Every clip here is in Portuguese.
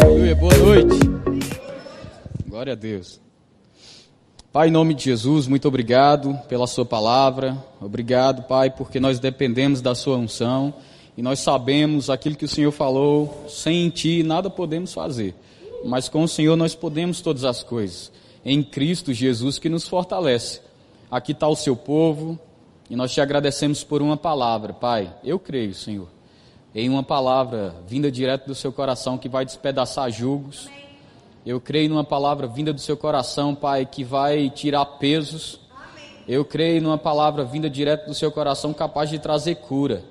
Aleluia, boa noite. Glória a Deus. Pai, em nome de Jesus, muito obrigado pela Sua palavra. Obrigado, Pai, porque nós dependemos da Sua unção e nós sabemos aquilo que o Senhor falou. Sem Ti nada podemos fazer, mas com o Senhor nós podemos todas as coisas. Em Cristo Jesus que nos fortalece. Aqui está o Seu povo e nós te agradecemos por uma palavra, Pai. Eu creio, Senhor, em uma palavra vinda direto do Seu coração que vai despedaçar julgos. Eu creio numa palavra vinda do seu coração, Pai, que vai tirar pesos. Eu creio numa palavra vinda direto do seu coração, capaz de trazer cura,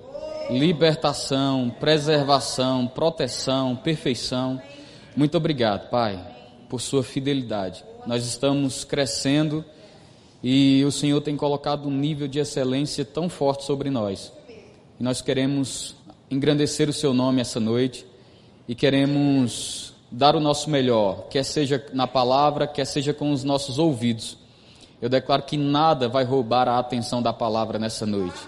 libertação, preservação, proteção, perfeição. Muito obrigado, Pai, por sua fidelidade. Nós estamos crescendo e o Senhor tem colocado um nível de excelência tão forte sobre nós. E nós queremos engrandecer o seu nome essa noite e queremos dar o nosso melhor, quer seja na palavra, quer seja com os nossos ouvidos. Eu declaro que nada vai roubar a atenção da palavra nessa noite.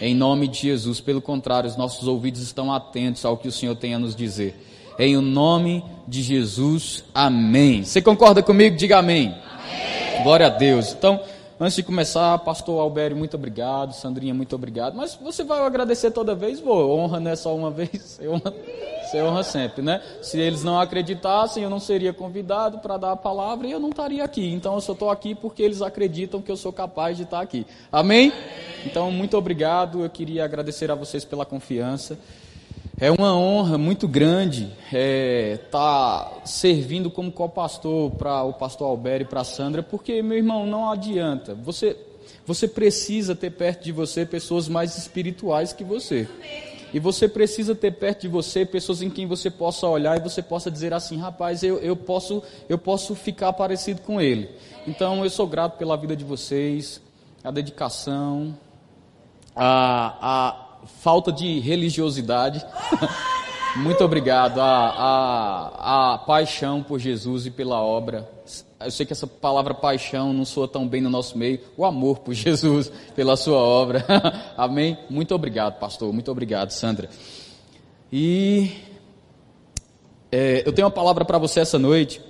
Em nome de Jesus, pelo contrário, os nossos ouvidos estão atentos ao que o Senhor tem a nos dizer. Em o nome de Jesus, amém. Você concorda comigo? Diga amém. amém. Glória a Deus. Então, antes de começar, pastor Albério, muito obrigado. Sandrinha, muito obrigado. Mas você vai agradecer toda vez? Vou. Honra não é só uma vez. Honra você honra sempre, né? Se eles não acreditassem, eu não seria convidado para dar a palavra e eu não estaria aqui. Então eu só estou aqui porque eles acreditam que eu sou capaz de estar aqui. Amém? Então, muito obrigado. Eu queria agradecer a vocês pela confiança. É uma honra muito grande estar é, tá servindo como co-pastor para o pastor Alberto e para a Sandra, porque, meu irmão, não adianta. Você, você precisa ter perto de você pessoas mais espirituais que você. E você precisa ter perto de você pessoas em quem você possa olhar e você possa dizer assim, rapaz, eu, eu, posso, eu posso ficar parecido com ele. Então eu sou grato pela vida de vocês, a dedicação, a, a falta de religiosidade. Muito obrigado, a, a, a paixão por Jesus e pela obra eu sei que essa palavra paixão não soa tão bem no nosso meio, o amor por Jesus, pela sua obra. Amém? Muito obrigado, pastor. Muito obrigado, Sandra. E é, eu tenho uma palavra para você essa noite.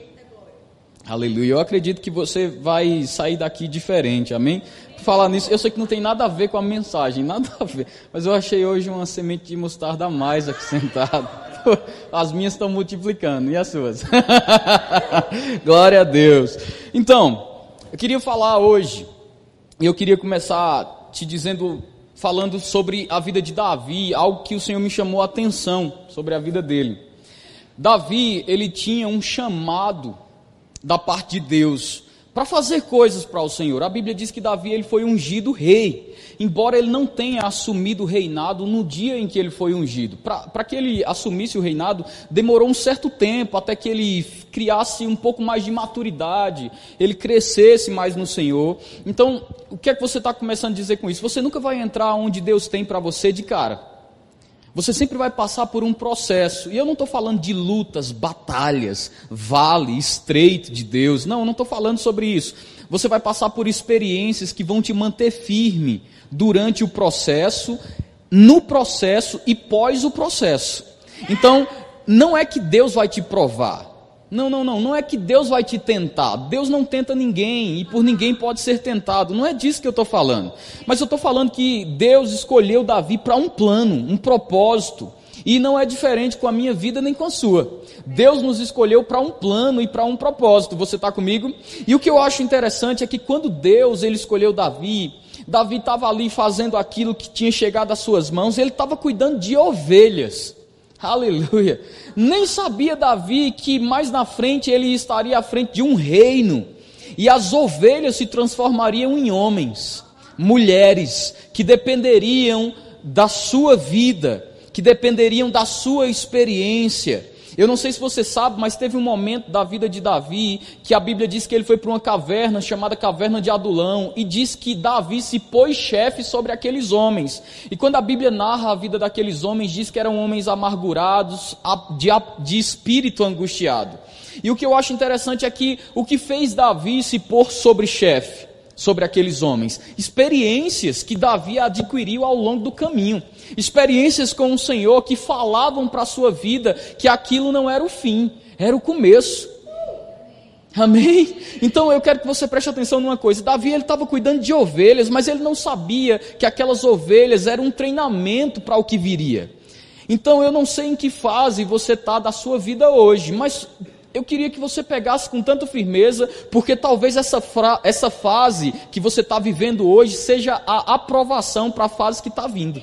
Aleluia. Eu acredito que você vai sair daqui diferente. Amém? Falar nisso, eu sei que não tem nada a ver com a mensagem, nada a ver. Mas eu achei hoje uma semente de mostarda a mais aqui sentado. As minhas estão multiplicando, e as suas? Glória a Deus. Então, eu queria falar hoje, e eu queria começar te dizendo, falando sobre a vida de Davi, algo que o Senhor me chamou a atenção sobre a vida dele. Davi, ele tinha um chamado da parte de Deus para fazer coisas para o Senhor. A Bíblia diz que Davi ele foi ungido rei, embora ele não tenha assumido o reinado no dia em que ele foi ungido. Para que ele assumisse o reinado, demorou um certo tempo até que ele criasse um pouco mais de maturidade, ele crescesse mais no Senhor. Então, o que é que você está começando a dizer com isso? Você nunca vai entrar onde Deus tem para você de cara. Você sempre vai passar por um processo. E eu não estou falando de lutas, batalhas, vale estreito de Deus. Não, eu não estou falando sobre isso. Você vai passar por experiências que vão te manter firme durante o processo, no processo e pós o processo. Então, não é que Deus vai te provar. Não, não, não, não é que Deus vai te tentar. Deus não tenta ninguém e por ninguém pode ser tentado. Não é disso que eu estou falando. Mas eu estou falando que Deus escolheu Davi para um plano, um propósito. E não é diferente com a minha vida nem com a sua. Deus nos escolheu para um plano e para um propósito. Você está comigo? E o que eu acho interessante é que quando Deus ele escolheu Davi, Davi estava ali fazendo aquilo que tinha chegado às suas mãos, ele estava cuidando de ovelhas. Aleluia. Nem sabia Davi que mais na frente ele estaria à frente de um reino e as ovelhas se transformariam em homens, mulheres que dependeriam da sua vida, que dependeriam da sua experiência. Eu não sei se você sabe, mas teve um momento da vida de Davi que a Bíblia diz que ele foi para uma caverna chamada Caverna de Adulão e diz que Davi se pôs chefe sobre aqueles homens. E quando a Bíblia narra a vida daqueles homens, diz que eram homens amargurados, de, de espírito angustiado. E o que eu acho interessante é que o que fez Davi se pôr sobre chefe? sobre aqueles homens? Experiências que Davi adquiriu ao longo do caminho, experiências com o Senhor que falavam para a sua vida que aquilo não era o fim, era o começo. Amém? Então eu quero que você preste atenção numa coisa. Davi ele estava cuidando de ovelhas, mas ele não sabia que aquelas ovelhas eram um treinamento para o que viria. Então eu não sei em que fase você está da sua vida hoje, mas eu queria que você pegasse com tanta firmeza, porque talvez essa, essa fase que você está vivendo hoje seja a aprovação para a fase que está vindo.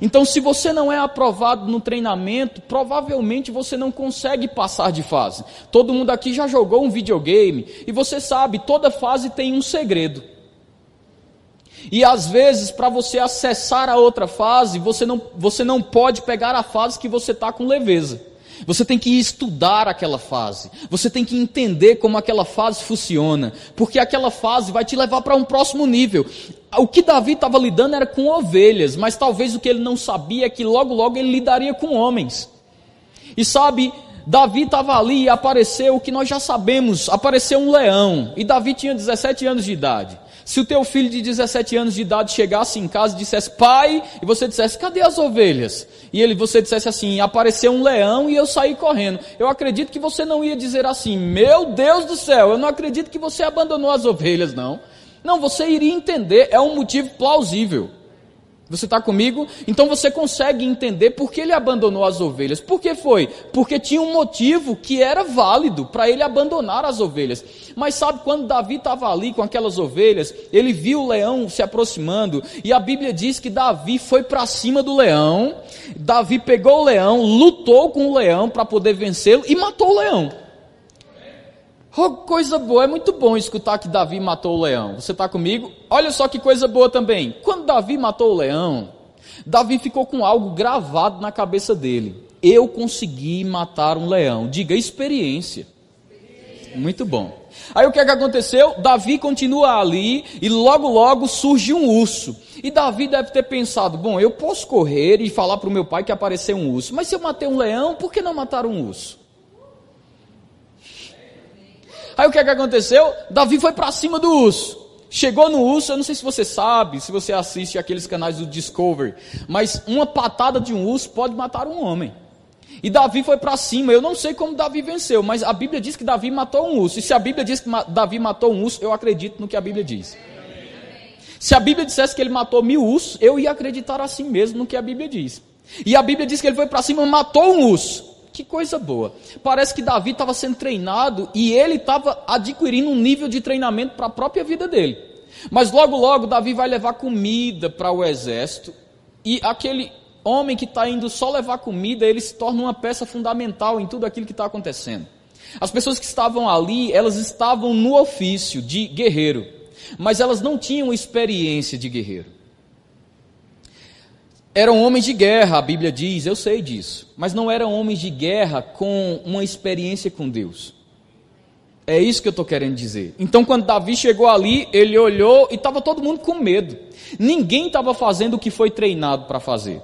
Então, se você não é aprovado no treinamento, provavelmente você não consegue passar de fase. Todo mundo aqui já jogou um videogame e você sabe, toda fase tem um segredo. E às vezes, para você acessar a outra fase, você não, você não pode pegar a fase que você está com leveza. Você tem que estudar aquela fase. Você tem que entender como aquela fase funciona. Porque aquela fase vai te levar para um próximo nível. O que Davi estava lidando era com ovelhas, mas talvez o que ele não sabia é que logo, logo ele lidaria com homens. E sabe, Davi estava ali e apareceu o que nós já sabemos: apareceu um leão. E Davi tinha 17 anos de idade. Se o teu filho de 17 anos de idade chegasse em casa e dissesse, pai, e você dissesse, cadê as ovelhas? E ele, você dissesse assim, apareceu um leão e eu saí correndo. Eu acredito que você não ia dizer assim, meu Deus do céu, eu não acredito que você abandonou as ovelhas, não. Não, você iria entender, é um motivo plausível. Você está comigo? Então você consegue entender por que ele abandonou as ovelhas. Por que foi? Porque tinha um motivo que era válido para ele abandonar as ovelhas. Mas sabe, quando Davi estava ali com aquelas ovelhas, ele viu o leão se aproximando, e a Bíblia diz que Davi foi para cima do leão. Davi pegou o leão, lutou com o leão para poder vencê-lo e matou o leão. Oh, coisa boa, é muito bom escutar que Davi matou o leão. Você está comigo? Olha só que coisa boa também. Quando Davi matou o leão, Davi ficou com algo gravado na cabeça dele. Eu consegui matar um leão. Diga experiência. Muito bom. Aí o que, é que aconteceu? Davi continua ali e logo logo surge um urso. E Davi deve ter pensado: bom, eu posso correr e falar para o meu pai que apareceu um urso, mas se eu matei um leão, por que não matar um urso? Aí o que, é que aconteceu? Davi foi para cima do urso. Chegou no urso, eu não sei se você sabe, se você assiste aqueles canais do Discovery, mas uma patada de um urso pode matar um homem. E Davi foi para cima. Eu não sei como Davi venceu, mas a Bíblia diz que Davi matou um urso. E se a Bíblia diz que Davi matou um urso, eu acredito no que a Bíblia diz. Se a Bíblia dissesse que ele matou mil ursos, eu ia acreditar assim mesmo no que a Bíblia diz. E a Bíblia diz que ele foi para cima e matou um urso. Que coisa boa. Parece que Davi estava sendo treinado e ele estava adquirindo um nível de treinamento para a própria vida dele. Mas logo, logo, Davi vai levar comida para o exército e aquele homem que está indo só levar comida, ele se torna uma peça fundamental em tudo aquilo que está acontecendo. As pessoas que estavam ali, elas estavam no ofício de guerreiro, mas elas não tinham experiência de guerreiro. Eram homens de guerra, a Bíblia diz, eu sei disso, mas não eram homens de guerra com uma experiência com Deus. É isso que eu estou querendo dizer. Então, quando Davi chegou ali, ele olhou e estava todo mundo com medo. Ninguém estava fazendo o que foi treinado para fazer.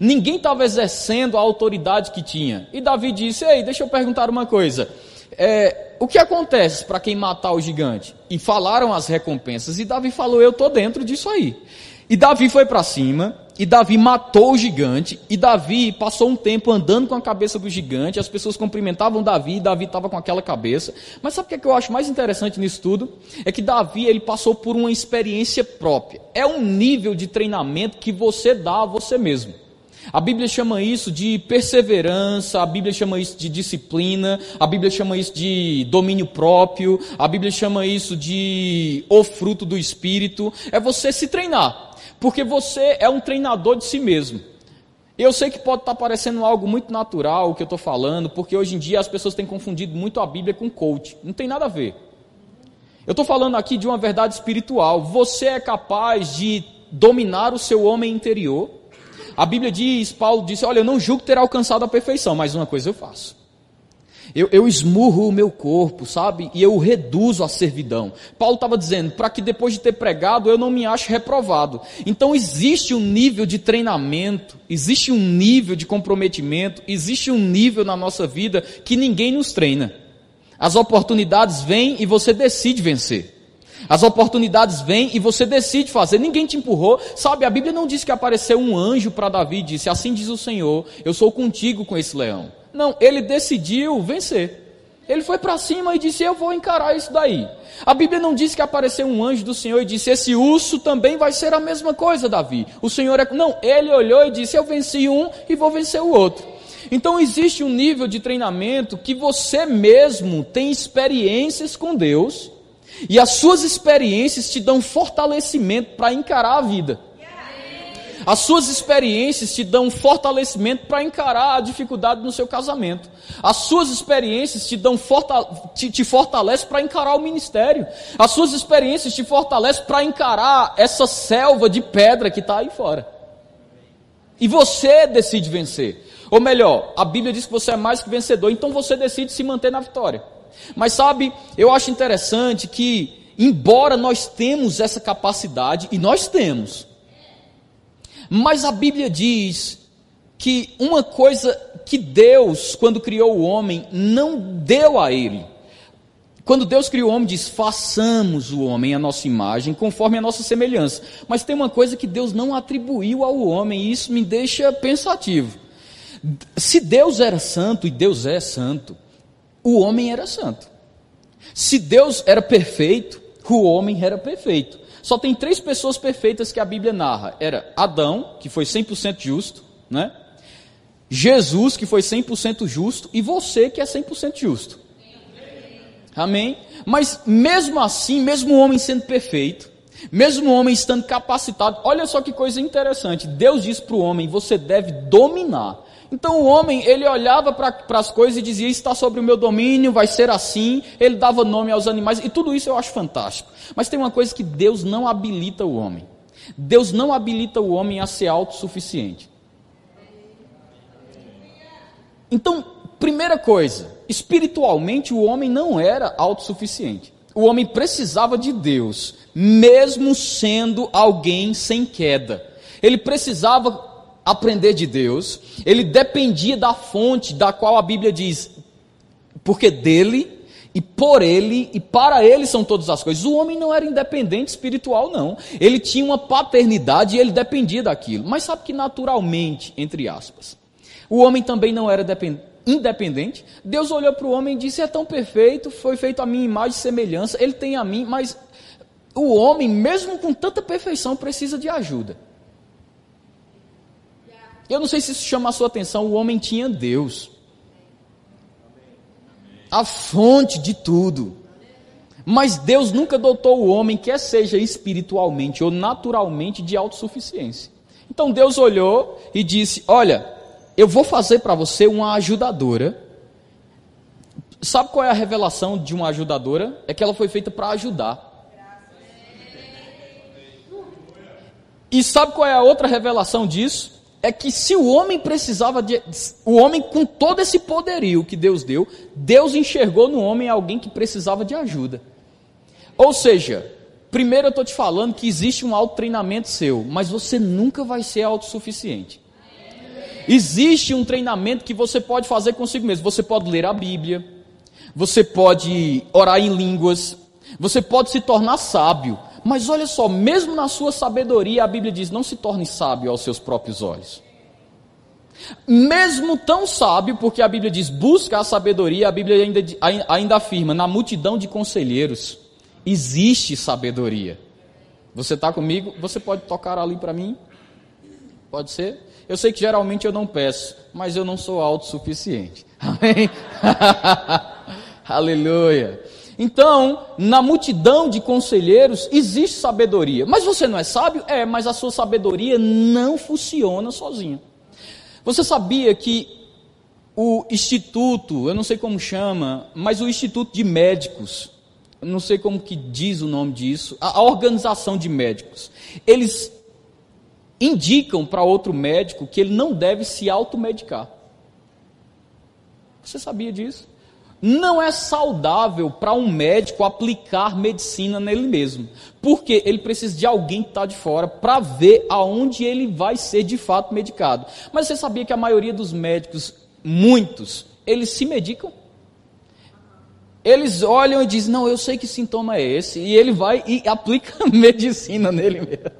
Ninguém estava exercendo a autoridade que tinha. E Davi disse: Ei, deixa eu perguntar uma coisa. É, o que acontece para quem matar o gigante? E falaram as recompensas. E Davi falou: Eu estou dentro disso aí. E Davi foi para cima, e Davi matou o gigante, e Davi passou um tempo andando com a cabeça do gigante, as pessoas cumprimentavam Davi, e Davi estava com aquela cabeça. Mas sabe o que, é que eu acho mais interessante nisso tudo? É que Davi ele passou por uma experiência própria. É um nível de treinamento que você dá a você mesmo. A Bíblia chama isso de perseverança, a Bíblia chama isso de disciplina, a Bíblia chama isso de domínio próprio, a Bíblia chama isso de o fruto do Espírito. É você se treinar. Porque você é um treinador de si mesmo. Eu sei que pode estar parecendo algo muito natural o que eu estou falando, porque hoje em dia as pessoas têm confundido muito a Bíblia com coach. Não tem nada a ver. Eu estou falando aqui de uma verdade espiritual. Você é capaz de dominar o seu homem interior. A Bíblia diz, Paulo disse: Olha, eu não julgo ter alcançado a perfeição, mas uma coisa eu faço. Eu, eu esmurro o meu corpo, sabe? E eu reduzo a servidão. Paulo estava dizendo, para que depois de ter pregado eu não me ache reprovado. Então existe um nível de treinamento, existe um nível de comprometimento, existe um nível na nossa vida que ninguém nos treina. As oportunidades vêm e você decide vencer. As oportunidades vêm e você decide fazer, ninguém te empurrou. Sabe, a Bíblia não diz que apareceu um anjo para Davi e disse: Assim diz o Senhor, eu sou contigo com esse leão. Não, ele decidiu vencer. Ele foi para cima e disse: Eu vou encarar isso daí. A Bíblia não diz que apareceu um anjo do Senhor e disse: Esse urso também vai ser a mesma coisa, Davi. O Senhor é. Não, ele olhou e disse: Eu venci um e vou vencer o outro. Então existe um nível de treinamento que você mesmo tem experiências com Deus e as suas experiências te dão fortalecimento para encarar a vida. As suas experiências te dão fortalecimento para encarar a dificuldade no seu casamento. As suas experiências te dão te, te fortalece para encarar o ministério. As suas experiências te fortalecem para encarar essa selva de pedra que está aí fora. E você decide vencer. Ou melhor, a Bíblia diz que você é mais que vencedor, então você decide se manter na vitória. Mas sabe, eu acho interessante que, embora nós temos essa capacidade, e nós temos, mas a Bíblia diz que uma coisa que Deus, quando criou o homem, não deu a ele. Quando Deus criou o homem, diz: façamos o homem a nossa imagem, conforme a nossa semelhança. Mas tem uma coisa que Deus não atribuiu ao homem, e isso me deixa pensativo. Se Deus era santo, e Deus é santo, o homem era santo. Se Deus era perfeito, o homem era perfeito. Só tem três pessoas perfeitas que a Bíblia narra. Era Adão, que foi 100% justo, né? Jesus, que foi 100% justo, e você, que é 100% justo. Amém? Mas mesmo assim, mesmo o homem sendo perfeito, mesmo o homem estando capacitado, olha só que coisa interessante. Deus diz para o homem: você deve dominar. Então o homem, ele olhava para as coisas e dizia: está sobre o meu domínio, vai ser assim. Ele dava nome aos animais, e tudo isso eu acho fantástico. Mas tem uma coisa que Deus não habilita o homem: Deus não habilita o homem a ser autossuficiente. Então, primeira coisa, espiritualmente o homem não era autossuficiente. O homem precisava de Deus, mesmo sendo alguém sem queda. Ele precisava aprender de Deus, ele dependia da fonte da qual a Bíblia diz, porque dele e por ele e para ele são todas as coisas. O homem não era independente espiritual, não. Ele tinha uma paternidade e ele dependia daquilo. Mas sabe que naturalmente, entre aspas, o homem também não era independente. Deus olhou para o homem e disse: É tão perfeito, foi feito a minha imagem e semelhança, ele tem a mim, mas o homem, mesmo com tanta perfeição, precisa de ajuda. Eu não sei se isso chama a sua atenção, o homem tinha Deus. A fonte de tudo. Mas Deus nunca dotou o homem, quer seja espiritualmente ou naturalmente, de autossuficiência. Então Deus olhou e disse: Olha, eu vou fazer para você uma ajudadora. Sabe qual é a revelação de uma ajudadora? É que ela foi feita para ajudar. E sabe qual é a outra revelação disso? É que se o homem precisava de. O homem, com todo esse poderio que Deus deu, Deus enxergou no homem alguém que precisava de ajuda. Ou seja, primeiro eu estou te falando que existe um autotreinamento seu, mas você nunca vai ser autossuficiente. Existe um treinamento que você pode fazer consigo mesmo. Você pode ler a Bíblia, você pode orar em línguas, você pode se tornar sábio. Mas olha só, mesmo na sua sabedoria, a Bíblia diz: não se torne sábio aos seus próprios olhos. Mesmo tão sábio, porque a Bíblia diz: busca a sabedoria, a Bíblia ainda, ainda afirma: na multidão de conselheiros existe sabedoria. Você está comigo? Você pode tocar ali para mim? Pode ser? Eu sei que geralmente eu não peço, mas eu não sou autossuficiente. Amém? Aleluia. Então, na multidão de conselheiros existe sabedoria. Mas você não é sábio? É, mas a sua sabedoria não funciona sozinha. Você sabia que o instituto, eu não sei como chama, mas o instituto de médicos, não sei como que diz o nome disso, a, a organização de médicos, eles indicam para outro médico que ele não deve se automedicar. Você sabia disso? Não é saudável para um médico aplicar medicina nele mesmo, porque ele precisa de alguém que está de fora para ver aonde ele vai ser de fato medicado. Mas você sabia que a maioria dos médicos, muitos, eles se medicam? eles olham e dizem: Não, eu sei que sintoma é esse. E ele vai e aplica medicina nele mesmo.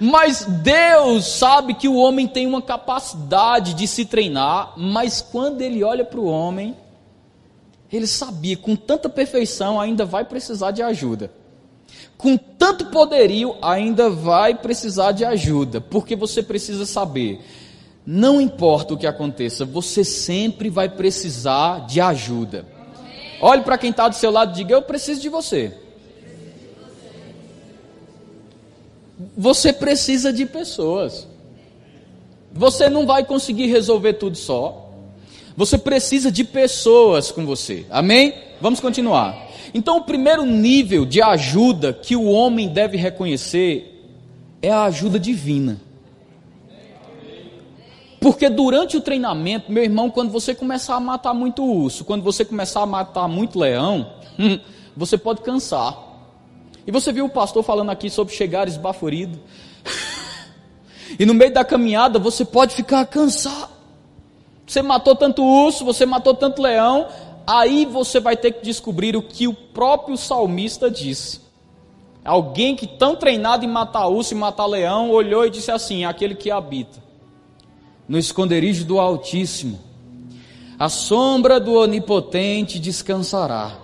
Mas Deus sabe que o homem tem uma capacidade de se treinar, mas quando ele olha para o homem, ele sabia, com tanta perfeição, ainda vai precisar de ajuda. Com tanto poderio, ainda vai precisar de ajuda, porque você precisa saber não importa o que aconteça, você sempre vai precisar de ajuda. Olhe para quem está do seu lado e diga: Eu preciso de você. Você precisa de pessoas. Você não vai conseguir resolver tudo só. Você precisa de pessoas com você. Amém? Vamos continuar. Então, o primeiro nível de ajuda que o homem deve reconhecer é a ajuda divina. Porque durante o treinamento, meu irmão, quando você começar a matar muito urso, quando você começar a matar muito leão, você pode cansar. E você viu o pastor falando aqui sobre chegar esbaforido. e no meio da caminhada você pode ficar cansado. Você matou tanto urso, você matou tanto leão, aí você vai ter que descobrir o que o próprio salmista disse. Alguém que tão treinado em matar urso e matar leão, olhou e disse assim: aquele que habita no esconderijo do Altíssimo. A sombra do Onipotente descansará.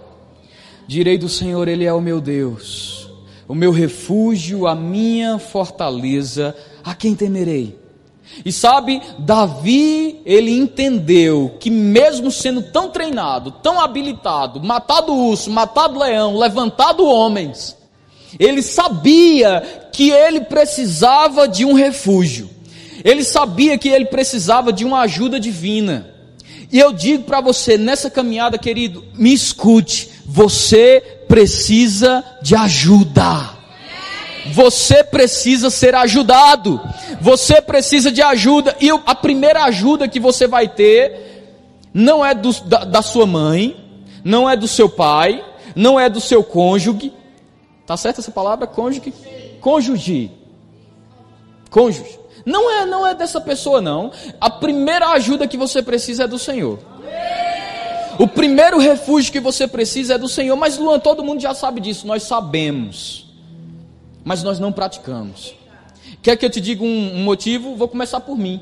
Direi do Senhor, Ele é o meu Deus, o meu refúgio, a minha fortaleza, a quem temerei? E sabe, Davi, ele entendeu que mesmo sendo tão treinado, tão habilitado, matado urso, matado leão, levantado homens, ele sabia que ele precisava de um refúgio. Ele sabia que ele precisava de uma ajuda divina. E eu digo para você, nessa caminhada, querido, me escute, você precisa de ajuda. Você precisa ser ajudado. Você precisa de ajuda. E a primeira ajuda que você vai ter não é do, da, da sua mãe, não é do seu pai, não é do seu cônjuge. Tá certa essa palavra? Cônjuge? Cônjuge. Cônjuge. Não é, não é dessa pessoa não. A primeira ajuda que você precisa é do Senhor. O primeiro refúgio que você precisa é do Senhor. Mas Luan, todo mundo já sabe disso, nós sabemos. Mas nós não praticamos. Quer que eu te diga um, motivo? Vou começar por mim.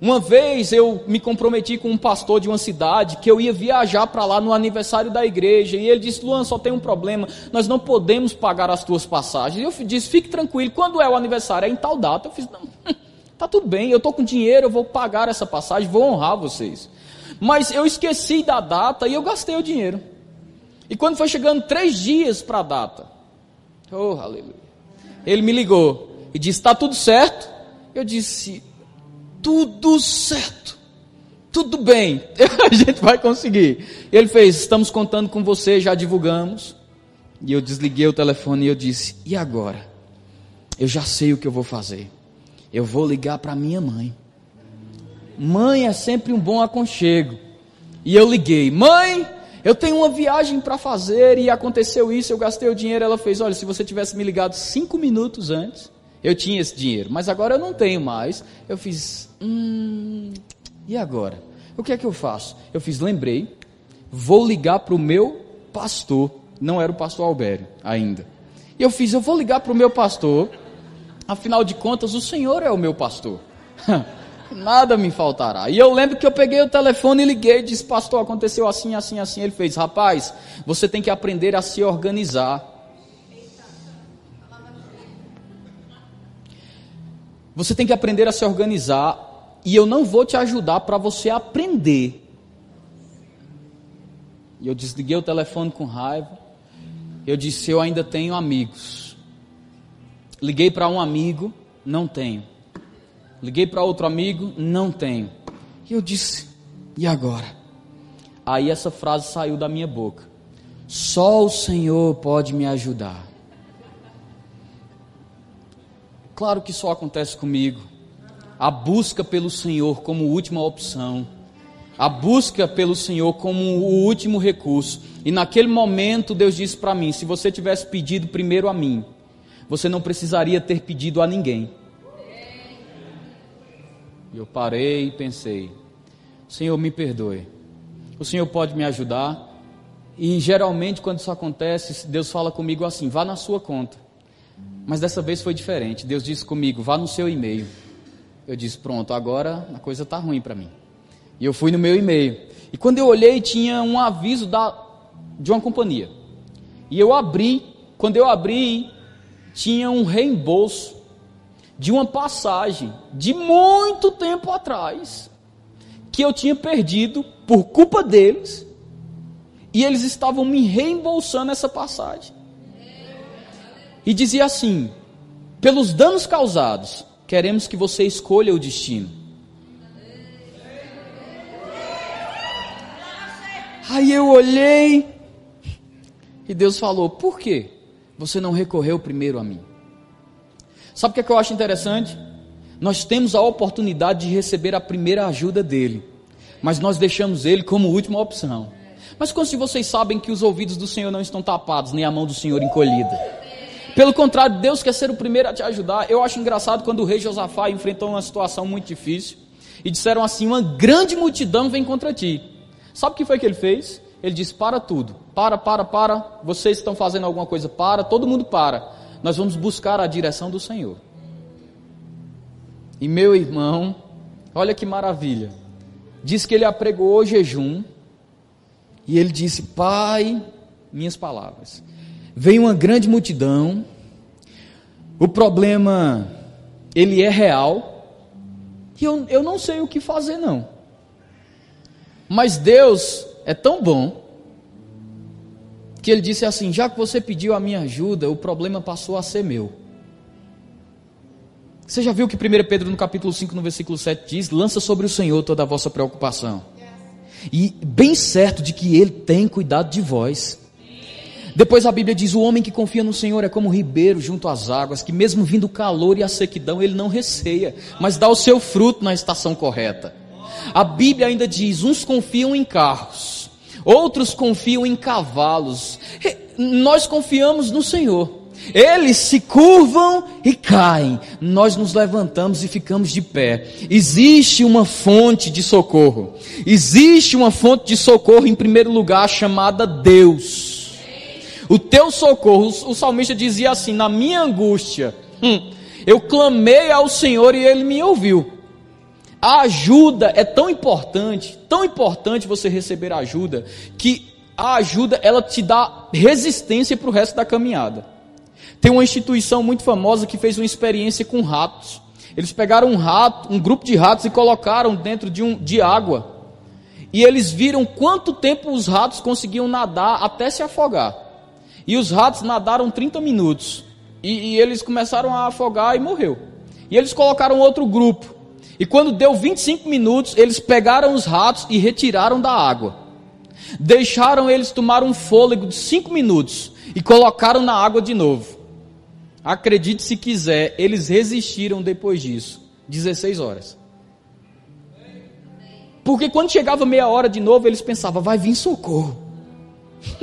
Uma vez eu me comprometi com um pastor de uma cidade que eu ia viajar para lá no aniversário da igreja. E ele disse: Luan, só tem um problema, nós não podemos pagar as tuas passagens. E eu disse: fique tranquilo, quando é o aniversário? É em tal data. Eu fiz: não, tá tudo bem, eu estou com dinheiro, eu vou pagar essa passagem, vou honrar vocês. Mas eu esqueci da data e eu gastei o dinheiro. E quando foi chegando três dias para a data, oh, aleluia, ele me ligou e disse: está tudo certo? Eu disse: tudo certo, tudo bem, a gente vai conseguir. Ele fez, estamos contando com você, já divulgamos. E eu desliguei o telefone e eu disse, e agora? Eu já sei o que eu vou fazer. Eu vou ligar para minha mãe. Mãe é sempre um bom aconchego. E eu liguei, mãe, eu tenho uma viagem para fazer e aconteceu isso, eu gastei o dinheiro. Ela fez, olha, se você tivesse me ligado cinco minutos antes, eu tinha esse dinheiro, mas agora eu não tenho mais. Eu fiz, hum, e agora? O que é que eu faço? Eu fiz, lembrei, vou ligar para o meu pastor. Não era o pastor Albério ainda. E eu fiz, eu vou ligar para o meu pastor. Afinal de contas, o Senhor é o meu pastor. Nada me faltará. E eu lembro que eu peguei o telefone e liguei e disse, pastor, aconteceu assim, assim, assim. Ele fez, rapaz, você tem que aprender a se organizar. Você tem que aprender a se organizar e eu não vou te ajudar para você aprender. E eu desliguei o telefone com raiva. Eu disse: Eu ainda tenho amigos. Liguei para um amigo, não tenho. Liguei para outro amigo, não tenho. E eu disse: E agora? Aí essa frase saiu da minha boca: Só o Senhor pode me ajudar. Claro que só acontece comigo. A busca pelo Senhor como última opção. A busca pelo Senhor como o último recurso. E naquele momento Deus disse para mim: se você tivesse pedido primeiro a mim, você não precisaria ter pedido a ninguém. Eu parei e pensei: Senhor, me perdoe. O Senhor pode me ajudar? E geralmente, quando isso acontece, Deus fala comigo assim: vá na sua conta. Mas dessa vez foi diferente. Deus disse comigo: vá no seu e-mail. Eu disse: pronto, agora a coisa está ruim para mim. E eu fui no meu e-mail. E quando eu olhei, tinha um aviso da, de uma companhia. E eu abri. Quando eu abri, tinha um reembolso de uma passagem de muito tempo atrás que eu tinha perdido por culpa deles e eles estavam me reembolsando essa passagem. E dizia assim: pelos danos causados, queremos que você escolha o destino. Aí eu olhei e Deus falou: por que você não recorreu primeiro a mim? Sabe o que, é que eu acho interessante? Nós temos a oportunidade de receber a primeira ajuda dele, mas nós deixamos ele como última opção. Mas quantos de vocês sabem que os ouvidos do Senhor não estão tapados, nem a mão do Senhor encolhida? Pelo contrário, Deus quer ser o primeiro a te ajudar. Eu acho engraçado quando o rei Josafá enfrentou uma situação muito difícil e disseram assim: Uma grande multidão vem contra ti. Sabe o que foi que ele fez? Ele disse: Para tudo, para, para, para. Vocês estão fazendo alguma coisa, para, todo mundo para. Nós vamos buscar a direção do Senhor. E meu irmão, olha que maravilha. Diz que ele apregou o jejum e ele disse: Pai, minhas palavras. Veio uma grande multidão, o problema, ele é real, e eu, eu não sei o que fazer, não. Mas Deus é tão bom, que ele disse assim: Já que você pediu a minha ajuda, o problema passou a ser meu. Você já viu que 1 Pedro no capítulo 5, no versículo 7 diz: Lança sobre o Senhor toda a vossa preocupação e bem certo de que Ele tem cuidado de vós. Depois a Bíblia diz: o homem que confia no Senhor é como ribeiro junto às águas, que mesmo vindo o calor e a sequidão, ele não receia, mas dá o seu fruto na estação correta. A Bíblia ainda diz: uns confiam em carros, outros confiam em cavalos. Nós confiamos no Senhor. Eles se curvam e caem. Nós nos levantamos e ficamos de pé. Existe uma fonte de socorro. Existe uma fonte de socorro, em primeiro lugar, chamada Deus. O teu socorro, o salmista dizia assim: na minha angústia, hum, eu clamei ao Senhor e ele me ouviu. A ajuda é tão importante, tão importante você receber ajuda, que a ajuda ela te dá resistência para o resto da caminhada. Tem uma instituição muito famosa que fez uma experiência com ratos. Eles pegaram um rato, um grupo de ratos e colocaram dentro de, um, de água. E eles viram quanto tempo os ratos conseguiam nadar até se afogar. E os ratos nadaram 30 minutos. E, e eles começaram a afogar e morreu. E eles colocaram outro grupo. E quando deu 25 minutos, eles pegaram os ratos e retiraram da água. Deixaram eles tomar um fôlego de 5 minutos e colocaram na água de novo. Acredite se quiser, eles resistiram depois disso 16 horas. Porque quando chegava meia hora de novo, eles pensavam, vai vir socorro.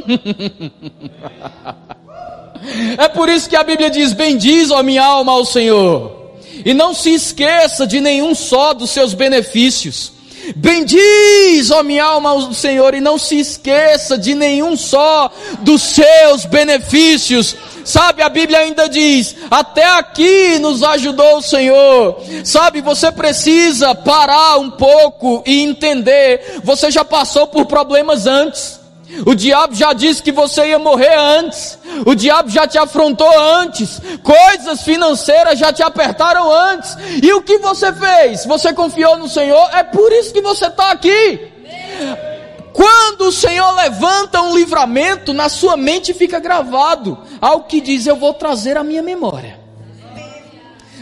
é por isso que a Bíblia diz: Bendiz, ó minha alma, ao Senhor, e não se esqueça de nenhum só dos seus benefícios. Bendiz, ó minha alma, ao Senhor, e não se esqueça de nenhum só dos seus benefícios. Sabe, a Bíblia ainda diz: até aqui nos ajudou o Senhor. Sabe, você precisa parar um pouco e entender. Você já passou por problemas antes. O diabo já disse que você ia morrer antes. O diabo já te afrontou antes. Coisas financeiras já te apertaram antes. E o que você fez? Você confiou no Senhor. É por isso que você está aqui. Quando o Senhor levanta um livramento, na sua mente fica gravado algo que diz: Eu vou trazer a minha memória.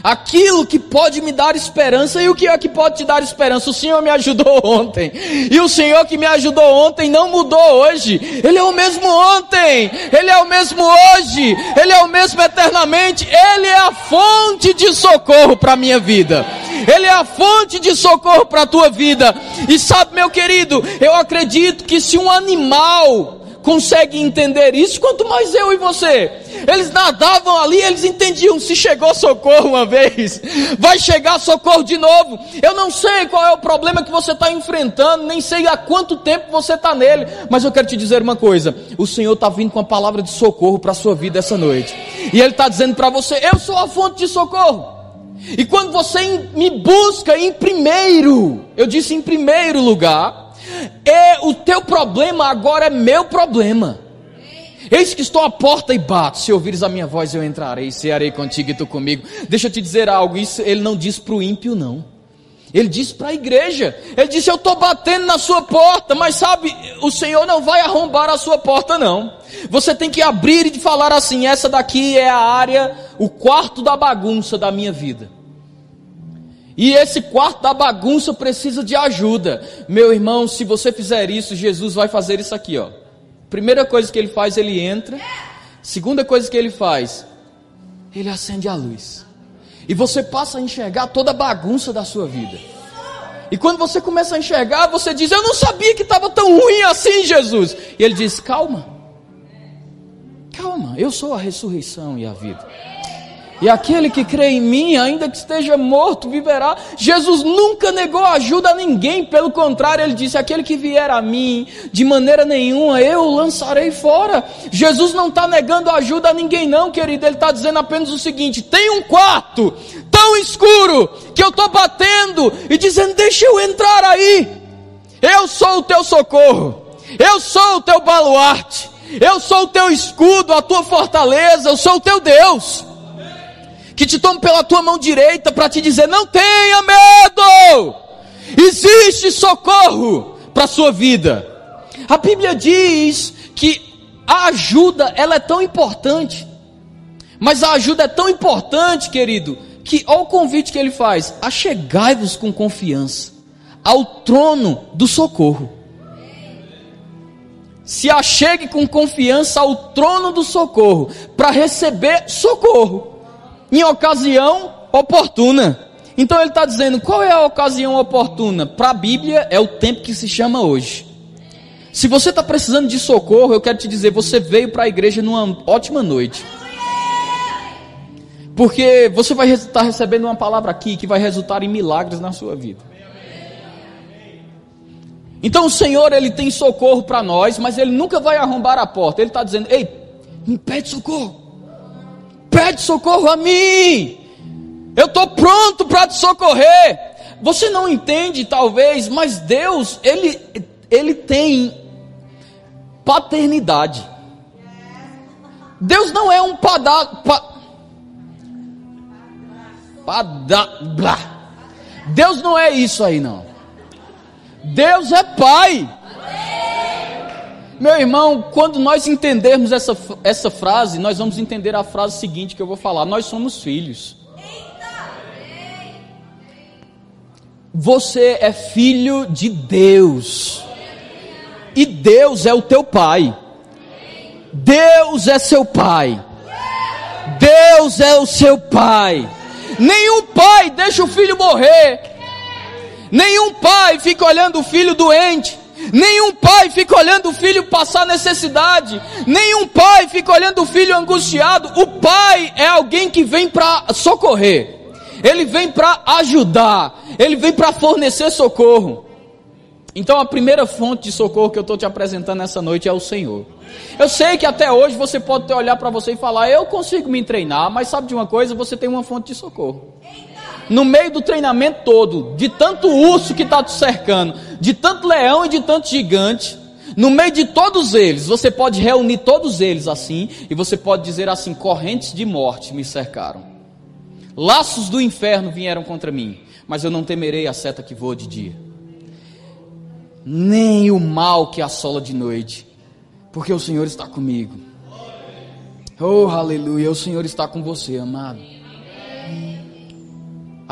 Aquilo que pode me dar esperança, e o que é que pode te dar esperança? O Senhor me ajudou ontem, e o Senhor que me ajudou ontem não mudou hoje, Ele é o mesmo ontem, Ele é o mesmo hoje, Ele é o mesmo eternamente, Ele é a fonte de socorro para a minha vida. Ele é a fonte de socorro para a tua vida. E sabe, meu querido, eu acredito que se um animal consegue entender isso, quanto mais eu e você. Eles nadavam ali, eles entendiam: se chegou socorro uma vez, vai chegar socorro de novo. Eu não sei qual é o problema que você está enfrentando, nem sei há quanto tempo você está nele, mas eu quero te dizer uma coisa: o Senhor está vindo com a palavra de socorro para a sua vida essa noite, e Ele está dizendo para você: eu sou a fonte de socorro. E quando você me busca em primeiro, eu disse em primeiro lugar, é o teu problema agora é meu problema. Eis que estou à porta e bato. Se ouvires a minha voz, eu entrarei, cearei contigo e tu comigo. Deixa eu te dizer algo, isso ele não diz para o ímpio, não. Ele disse para a igreja. Ele disse: Eu estou batendo na sua porta, mas sabe, o Senhor não vai arrombar a sua porta, não. Você tem que abrir e falar assim: Essa daqui é a área, o quarto da bagunça da minha vida. E esse quarto da bagunça precisa de ajuda. Meu irmão, se você fizer isso, Jesus vai fazer isso aqui, ó. Primeira coisa que ele faz, ele entra. Segunda coisa que ele faz, ele acende a luz. E você passa a enxergar toda a bagunça da sua vida. E quando você começa a enxergar, você diz: Eu não sabia que estava tão ruim assim, Jesus. E ele diz: Calma, calma, eu sou a ressurreição e a vida. E aquele que crê em mim, ainda que esteja morto, viverá. Jesus nunca negou ajuda a ninguém, pelo contrário, ele disse: aquele que vier a mim, de maneira nenhuma eu o lançarei fora. Jesus não está negando ajuda a ninguém, não, querido. Ele está dizendo apenas o seguinte: tem um quarto tão escuro que eu estou batendo e dizendo: deixa eu entrar aí. Eu sou o teu socorro, eu sou o teu baluarte, eu sou o teu escudo, a tua fortaleza, eu sou o teu Deus que te tome pela tua mão direita para te dizer: não tenha medo, existe socorro para a sua vida. A Bíblia diz que a ajuda ela é tão importante, mas a ajuda é tão importante, querido, que olha o convite que ele faz: achegai-vos com confiança ao trono do socorro. Se achegue com confiança ao trono do socorro para receber socorro em ocasião oportuna. Então ele está dizendo: qual é a ocasião oportuna? Para a Bíblia é o tempo que se chama hoje. Se você está precisando de socorro, eu quero te dizer: você veio para a igreja numa ótima noite. Porque você vai estar recebendo uma palavra aqui que vai resultar em milagres na sua vida. Então o Senhor, Ele tem socorro para nós, mas Ele nunca vai arrombar a porta. Ele está dizendo: Ei, me pede socorro pede socorro a mim. Eu estou pronto para te socorrer. Você não entende, talvez, mas Deus, Ele, Ele tem paternidade. Deus não é um padá. Pa, padá, blá. Deus não é isso aí, não. Deus é Pai. Meu irmão, quando nós entendermos essa, essa frase, nós vamos entender a frase seguinte que eu vou falar: Nós somos filhos. Você é filho de Deus. E Deus é o teu pai. Deus é seu pai. Deus é o seu pai. Nenhum pai deixa o filho morrer. Nenhum pai fica olhando o filho doente. Nenhum pai fica olhando o filho passar necessidade. Nenhum pai fica olhando o filho angustiado. O pai é alguém que vem para socorrer. Ele vem para ajudar. Ele vem para fornecer socorro. Então a primeira fonte de socorro que eu estou te apresentando nessa noite é o Senhor. Eu sei que até hoje você pode olhar para você e falar, eu consigo me treinar, mas sabe de uma coisa? Você tem uma fonte de socorro no meio do treinamento todo, de tanto urso que está te cercando, de tanto leão e de tanto gigante, no meio de todos eles, você pode reunir todos eles assim, e você pode dizer assim: correntes de morte me cercaram, laços do inferno vieram contra mim, mas eu não temerei a seta que voa de dia, nem o mal que assola de noite, porque o Senhor está comigo. Oh, aleluia, o Senhor está com você, amado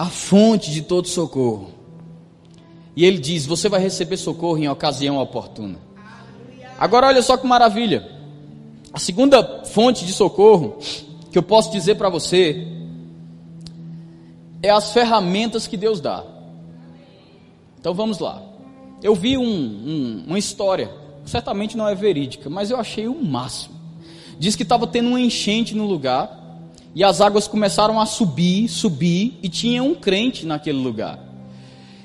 a fonte de todo socorro. E ele diz: Você vai receber socorro em ocasião oportuna. Agora, olha só que maravilha. A segunda fonte de socorro que eu posso dizer para você é as ferramentas que Deus dá. Então vamos lá. Eu vi um, um, uma história certamente não é verídica, mas eu achei o máximo. Diz que estava tendo uma enchente no lugar e as águas começaram a subir, subir e tinha um crente naquele lugar.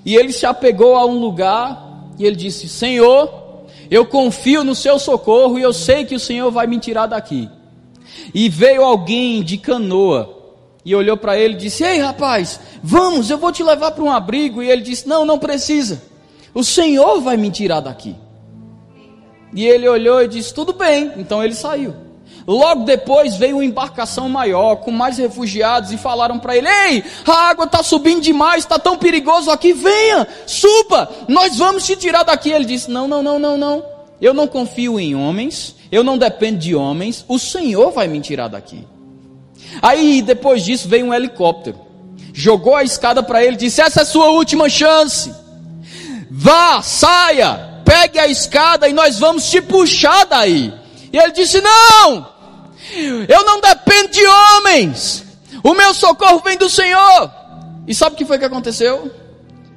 E ele se apegou a um lugar e ele disse: Senhor, eu confio no seu socorro e eu sei que o Senhor vai me tirar daqui. E veio alguém de canoa e olhou para ele e disse: Ei rapaz, vamos, eu vou te levar para um abrigo. E ele disse: Não, não precisa, o Senhor vai me tirar daqui. E ele olhou e disse: Tudo bem. Então ele saiu. Logo depois veio uma embarcação maior, com mais refugiados, e falaram para ele: Ei, a água está subindo demais, está tão perigoso aqui, venha, suba, nós vamos te tirar daqui. Ele disse: Não, não, não, não, não. Eu não confio em homens, eu não dependo de homens, o Senhor vai me tirar daqui. Aí depois disso veio um helicóptero, jogou a escada para ele, disse: Essa é a sua última chance. Vá, saia, pegue a escada e nós vamos te puxar daí. E ele disse: Não, eu não dependo de homens, o meu socorro vem do Senhor. E sabe o que foi que aconteceu?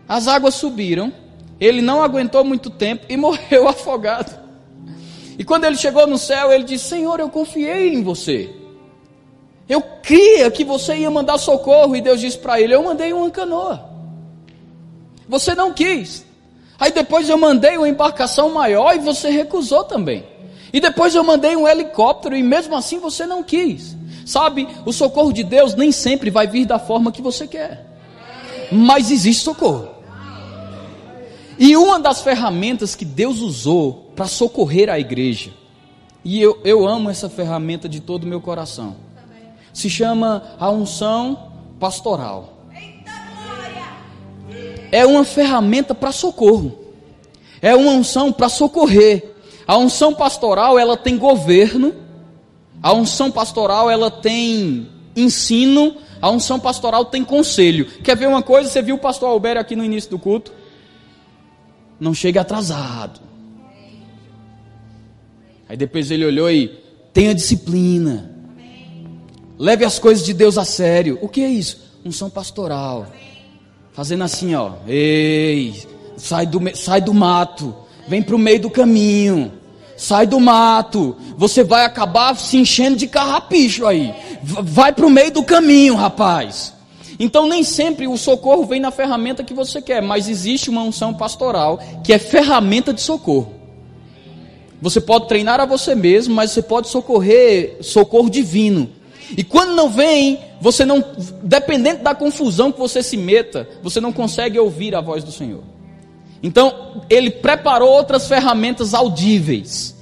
As águas subiram, ele não aguentou muito tempo e morreu afogado. E quando ele chegou no céu, ele disse: Senhor, eu confiei em você. Eu cria que você ia mandar socorro. E Deus disse para ele: Eu mandei uma canoa. Você não quis. Aí depois eu mandei uma embarcação maior e você recusou também. E depois eu mandei um helicóptero e mesmo assim você não quis. Sabe, o socorro de Deus nem sempre vai vir da forma que você quer. Mas existe socorro. E uma das ferramentas que Deus usou para socorrer a igreja, e eu, eu amo essa ferramenta de todo o meu coração, se chama a unção pastoral. É uma ferramenta para socorro. É uma unção para socorrer. A unção pastoral, ela tem governo. A unção pastoral, ela tem ensino. A unção pastoral tem conselho. Quer ver uma coisa? Você viu o pastor Albério aqui no início do culto? Não chegue atrasado. Aí depois ele olhou e tenha disciplina. Leve as coisas de Deus a sério. O que é isso? Unção pastoral. Fazendo assim, ó. Ei, sai do, sai do mato. Vem para o meio do caminho sai do mato, você vai acabar se enchendo de carrapicho aí. Vai para o meio do caminho, rapaz. Então nem sempre o socorro vem na ferramenta que você quer, mas existe uma unção pastoral que é ferramenta de socorro. Você pode treinar a você mesmo, mas você pode socorrer, socorro divino. E quando não vem, você não, dependendo da confusão que você se meta, você não consegue ouvir a voz do Senhor. Então, ele preparou outras ferramentas audíveis.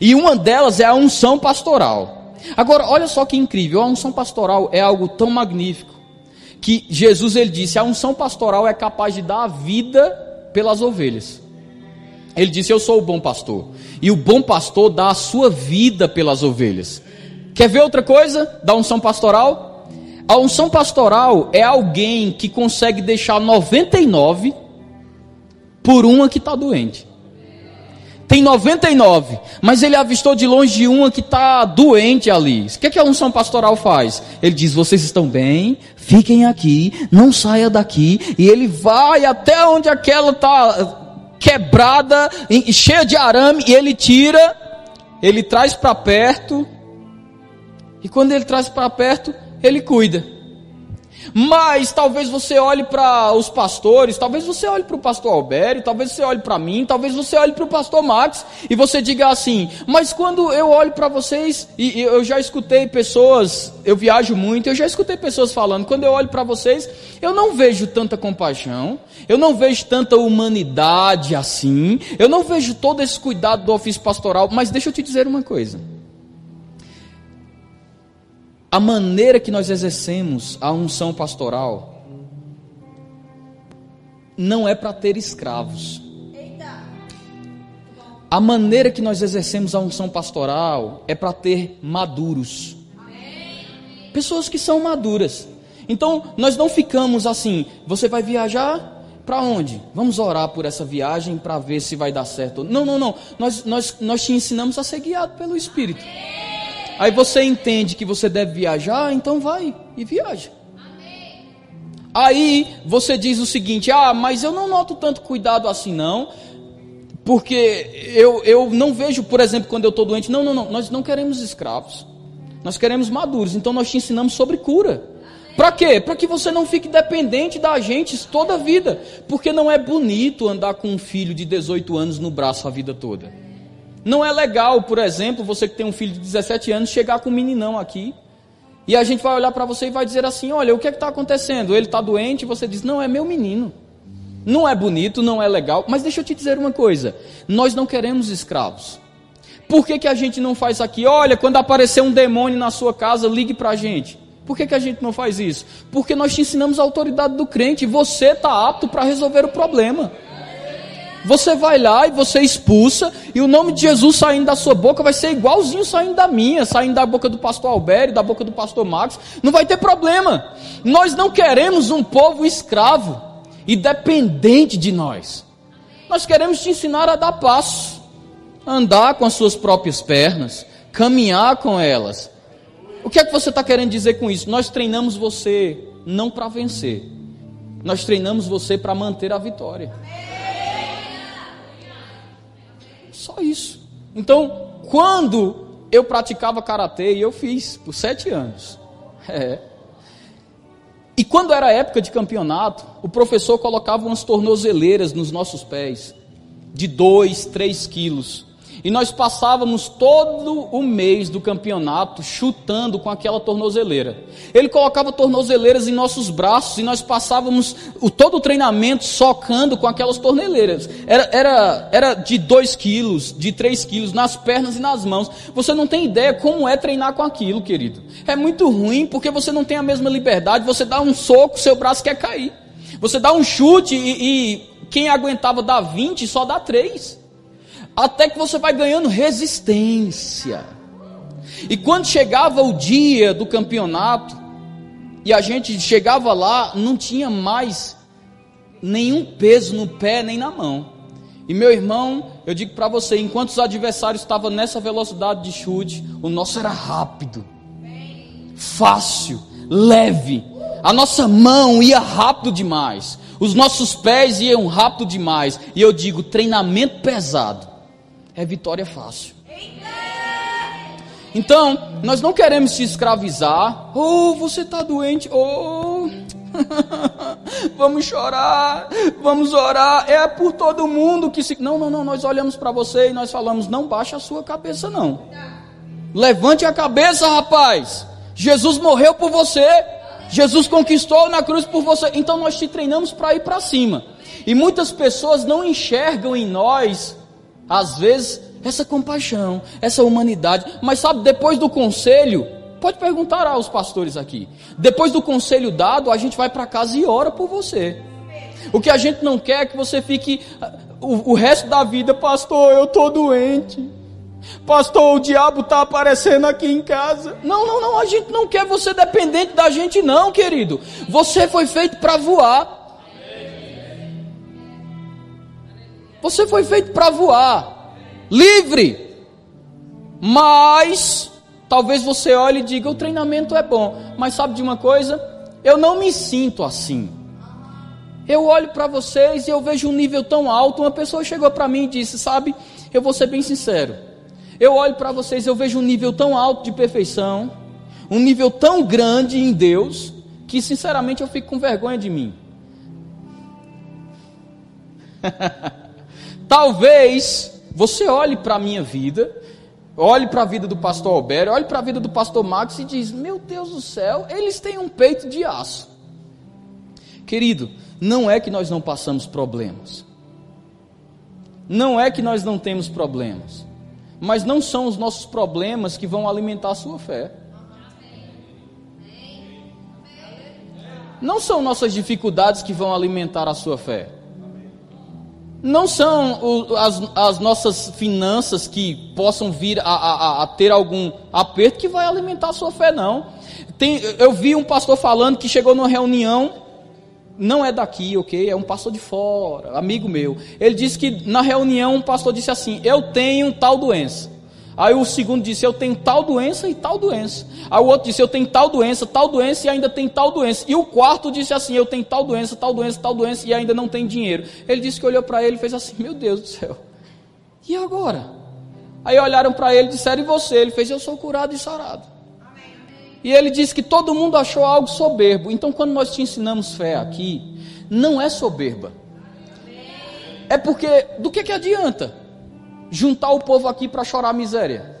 E uma delas é a unção pastoral. Agora, olha só que incrível, a unção pastoral é algo tão magnífico que Jesus ele disse: "A unção pastoral é capaz de dar a vida pelas ovelhas". Ele disse: "Eu sou o bom pastor". E o bom pastor dá a sua vida pelas ovelhas. Quer ver outra coisa da unção pastoral? A unção pastoral é alguém que consegue deixar 99 por uma que está doente. Tem 99, mas ele avistou de longe uma que está doente ali. O que, é que a unção pastoral faz? Ele diz: Vocês estão bem, fiquem aqui, não saia daqui. E ele vai até onde aquela está quebrada, cheia de arame, e ele tira, ele traz para perto. E quando ele traz para perto, ele cuida. Mas talvez você olhe para os pastores, talvez você olhe para o pastor Albério, talvez você olhe para mim, talvez você olhe para o pastor Max e você diga assim: Mas quando eu olho para vocês, e, e eu já escutei pessoas, eu viajo muito, eu já escutei pessoas falando: quando eu olho para vocês, eu não vejo tanta compaixão, eu não vejo tanta humanidade assim, eu não vejo todo esse cuidado do ofício pastoral. Mas deixa eu te dizer uma coisa a maneira que nós exercemos a unção pastoral não é para ter escravos. A maneira que nós exercemos a unção pastoral é para ter maduros. Pessoas que são maduras. Então, nós não ficamos assim, você vai viajar para onde? Vamos orar por essa viagem para ver se vai dar certo. Não, não, não. Nós, nós, nós te ensinamos a ser guiado pelo Espírito. Aí você entende que você deve viajar, então vai e viaja. Aí você diz o seguinte: ah, mas eu não noto tanto cuidado assim não. Porque eu, eu não vejo, por exemplo, quando eu estou doente, não, não, não, nós não queremos escravos. Nós queremos maduros. Então nós te ensinamos sobre cura. Para quê? Para que você não fique dependente da gente toda a vida. Porque não é bonito andar com um filho de 18 anos no braço a vida toda. Não é legal, por exemplo, você que tem um filho de 17 anos chegar com um meninão aqui e a gente vai olhar para você e vai dizer assim: olha, o que é está acontecendo? Ele está doente e você diz: não, é meu menino. Não é bonito, não é legal, mas deixa eu te dizer uma coisa: nós não queremos escravos. Por que, que a gente não faz aqui? Olha, quando aparecer um demônio na sua casa, ligue para a gente. Por que, que a gente não faz isso? Porque nós te ensinamos a autoridade do crente você está apto para resolver o problema. Você vai lá e você expulsa, e o nome de Jesus saindo da sua boca vai ser igualzinho saindo da minha, saindo da boca do pastor Albério, da boca do pastor Max. Não vai ter problema. Nós não queremos um povo escravo e dependente de nós. Nós queremos te ensinar a dar passo, andar com as suas próprias pernas, caminhar com elas. O que é que você está querendo dizer com isso? Nós treinamos você não para vencer, nós treinamos você para manter a vitória. Só isso. Então, quando eu praticava karatê, e eu fiz por sete anos. É. E quando era época de campeonato, o professor colocava umas tornozeleiras nos nossos pés, de dois, três quilos. E nós passávamos todo o mês do campeonato chutando com aquela tornozeleira. Ele colocava tornozeleiras em nossos braços e nós passávamos o, todo o treinamento socando com aquelas torneleiras. Era, era, era de 2 quilos, de 3 quilos, nas pernas e nas mãos. Você não tem ideia como é treinar com aquilo, querido. É muito ruim porque você não tem a mesma liberdade. Você dá um soco, seu braço quer cair. Você dá um chute e, e quem aguentava dar 20 só dá 3 até que você vai ganhando resistência. E quando chegava o dia do campeonato, e a gente chegava lá, não tinha mais nenhum peso no pé nem na mão. E meu irmão, eu digo para você, enquanto os adversários estavam nessa velocidade de chute, o nosso era rápido, fácil, leve. A nossa mão ia rápido demais, os nossos pés iam rápido demais. E eu digo, treinamento pesado é vitória fácil. Então, nós não queremos te escravizar. Oh, você está doente. Oh, vamos chorar, vamos orar. É por todo mundo que se. Não, não, não. Nós olhamos para você e nós falamos: não baixa a sua cabeça, não. Levante a cabeça, rapaz. Jesus morreu por você. Jesus conquistou na cruz por você. Então nós te treinamos para ir para cima. E muitas pessoas não enxergam em nós às vezes, essa compaixão, essa humanidade. Mas sabe, depois do conselho, pode perguntar aos pastores aqui. Depois do conselho dado, a gente vai para casa e ora por você. O que a gente não quer é que você fique ah, o, o resto da vida, pastor, eu estou doente. Pastor, o diabo está aparecendo aqui em casa. Não, não, não, a gente não quer você dependente da gente, não, querido. Você foi feito para voar. Você foi feito para voar, livre. Mas talvez você olhe e diga: o treinamento é bom, mas sabe de uma coisa? Eu não me sinto assim. Eu olho para vocês e eu vejo um nível tão alto. Uma pessoa chegou para mim e disse: Sabe, eu vou ser bem sincero. Eu olho para vocês e eu vejo um nível tão alto de perfeição, um nível tão grande em Deus, que sinceramente eu fico com vergonha de mim. Talvez você olhe para a minha vida, olhe para a vida do pastor Alberto, olhe para a vida do pastor Max e diz: Meu Deus do céu, eles têm um peito de aço. Querido, não é que nós não passamos problemas. Não é que nós não temos problemas. Mas não são os nossos problemas que vão alimentar a sua fé. Não são nossas dificuldades que vão alimentar a sua fé não são as, as, nossas finanças que possam vir a, a, a, ter algum aperto que vai alimentar a sua fé, não. Tem, eu vi um pastor falando que chegou numa reunião, não é daqui, ok? É um pastor de fora, amigo meu. Ele disse que na reunião um pastor disse assim: Eu tenho tal doença. Aí o segundo disse: Eu tenho tal doença e tal doença. Aí o outro disse: Eu tenho tal doença, tal doença e ainda tem tal doença. E o quarto disse assim: Eu tenho tal doença, tal doença, tal doença e ainda não tem dinheiro. Ele disse que olhou para ele e fez assim: Meu Deus do céu, E agora? Aí olharam para ele e disseram: E você? Ele fez: Eu sou curado e sarado. E ele disse que todo mundo achou algo soberbo. Então, quando nós te ensinamos fé aqui, não é soberba. É porque, do que, que adianta juntar o povo aqui para chorar miséria?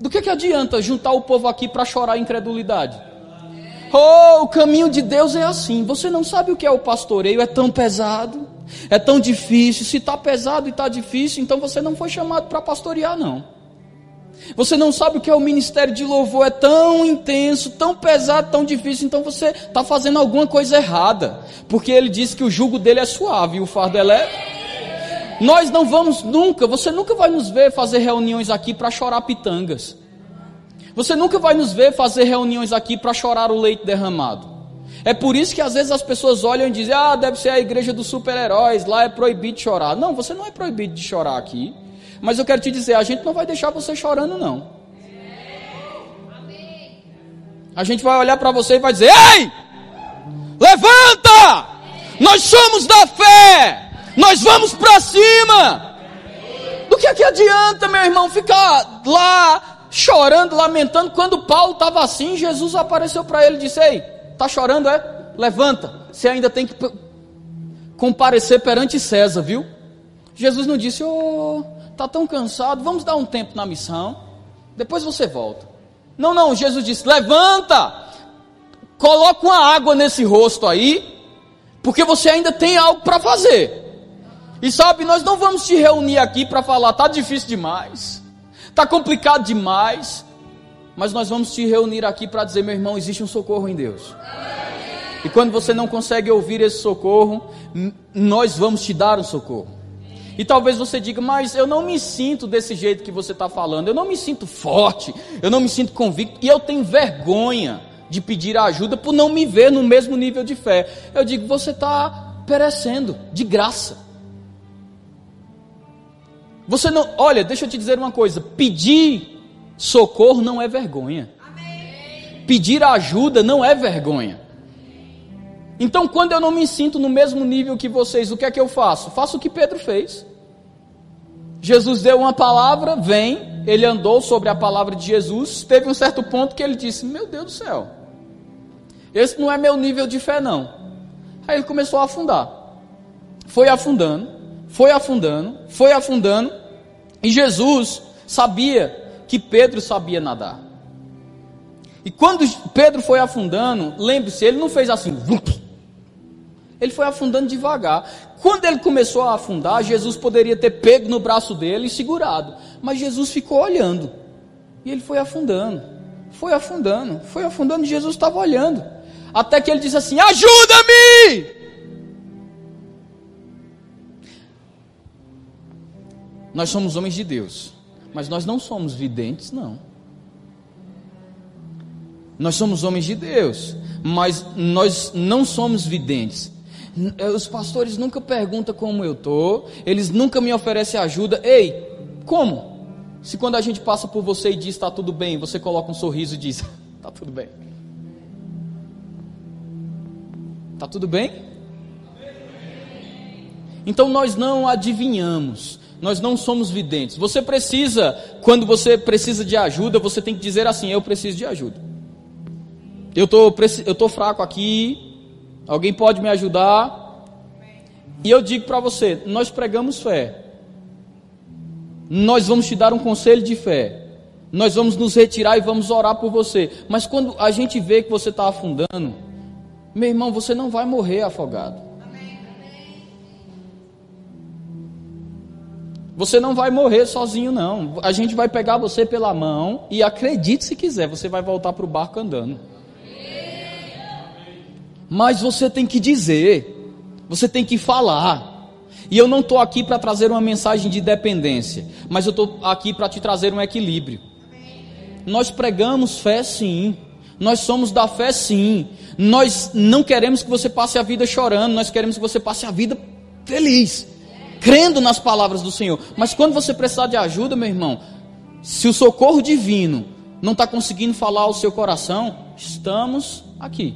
Do que, que adianta juntar o povo aqui para chorar incredulidade? Oh, o caminho de Deus é assim. Você não sabe o que é o pastoreio, é tão pesado, é tão difícil. Se está pesado e está difícil, então você não foi chamado para pastorear, não. Você não sabe o que é o ministério de louvor, é tão intenso, tão pesado, tão difícil, então você está fazendo alguma coisa errada. Porque ele disse que o jugo dele é suave e o fardo é leve. Nós não vamos nunca, você nunca vai nos ver fazer reuniões aqui para chorar pitangas. Você nunca vai nos ver fazer reuniões aqui para chorar o leite derramado. É por isso que às vezes as pessoas olham e dizem: Ah, deve ser a igreja dos super-heróis, lá é proibido chorar. Não, você não é proibido de chorar aqui. Mas eu quero te dizer: a gente não vai deixar você chorando, não. A gente vai olhar para você e vai dizer: Ei, levanta! Nós somos da fé, nós vamos para cima. Do que é que adianta, meu irmão, ficar lá chorando, lamentando. Quando Paulo estava assim, Jesus apareceu para ele e disse: Ei, está chorando, é? Levanta, você ainda tem que comparecer perante César, viu? Jesus não disse: Oh, está tão cansado, vamos dar um tempo na missão, depois você volta. Não, não, Jesus disse: Levanta, coloca uma água nesse rosto aí, porque você ainda tem algo para fazer. E sabe, nós não vamos te reunir aqui para falar, tá difícil demais. Está complicado demais. Mas nós vamos te reunir aqui para dizer, meu irmão, existe um socorro em Deus. E quando você não consegue ouvir esse socorro, nós vamos te dar um socorro. E talvez você diga, mas eu não me sinto desse jeito que você está falando, eu não me sinto forte, eu não me sinto convicto, e eu tenho vergonha de pedir ajuda por não me ver no mesmo nível de fé. Eu digo, você está perecendo de graça. Você não, olha, deixa eu te dizer uma coisa: pedir socorro não é vergonha. Amém. Pedir ajuda não é vergonha. Então, quando eu não me sinto no mesmo nível que vocês, o que é que eu faço? Faço o que Pedro fez. Jesus deu uma palavra, vem, ele andou sobre a palavra de Jesus. Teve um certo ponto que ele disse: Meu Deus do céu, esse não é meu nível de fé, não. Aí ele começou a afundar. Foi afundando, foi afundando, foi afundando, e Jesus sabia que Pedro sabia nadar. E quando Pedro foi afundando, lembre-se, ele não fez assim, ele foi afundando devagar. Quando ele começou a afundar, Jesus poderia ter pego no braço dele e segurado, mas Jesus ficou olhando, e ele foi afundando, foi afundando, foi afundando, e Jesus estava olhando, até que ele disse assim: Ajuda-me! Nós somos homens de Deus, mas nós não somos videntes, não. Nós somos homens de Deus, mas nós não somos videntes. Os pastores nunca perguntam como eu estou, eles nunca me oferecem ajuda. Ei, como? Se quando a gente passa por você e diz está tudo bem, você coloca um sorriso e diz está tudo bem. Está tudo bem? Então nós não adivinhamos, nós não somos videntes. Você precisa, quando você precisa de ajuda, você tem que dizer assim: Eu preciso de ajuda. Eu tô, eu tô fraco aqui. Alguém pode me ajudar? E eu digo para você: Nós pregamos fé. Nós vamos te dar um conselho de fé. Nós vamos nos retirar e vamos orar por você. Mas quando a gente vê que você está afundando, meu irmão, você não vai morrer afogado. Você não vai morrer sozinho, não. A gente vai pegar você pela mão e acredite se quiser, você vai voltar para o barco andando. Mas você tem que dizer, você tem que falar. E eu não estou aqui para trazer uma mensagem de dependência, mas eu estou aqui para te trazer um equilíbrio. Nós pregamos fé sim, nós somos da fé sim. Nós não queremos que você passe a vida chorando, nós queremos que você passe a vida feliz crendo nas palavras do Senhor. Mas quando você precisar de ajuda, meu irmão, se o socorro divino não está conseguindo falar ao seu coração, estamos aqui.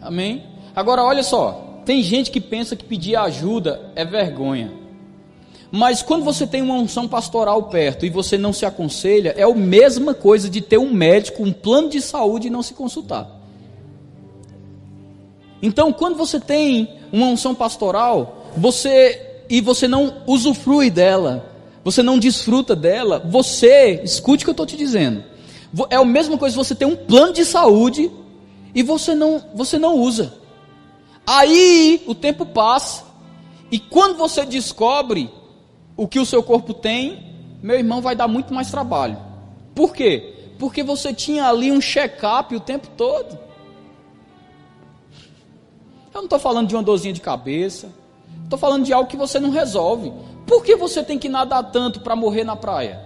Amém? Agora, olha só, tem gente que pensa que pedir ajuda é vergonha. Mas quando você tem uma unção pastoral perto e você não se aconselha, é a mesma coisa de ter um médico, um plano de saúde e não se consultar. Então, quando você tem uma unção pastoral, você e você não usufrui dela, você não desfruta dela, você, escute o que eu estou te dizendo. É a mesma coisa você ter um plano de saúde e você não, você não usa. Aí o tempo passa e quando você descobre o que o seu corpo tem, meu irmão vai dar muito mais trabalho. Por quê? Porque você tinha ali um check-up o tempo todo. Eu não estou falando de uma dorzinha de cabeça. Estou falando de algo que você não resolve. Por que você tem que nadar tanto para morrer na praia?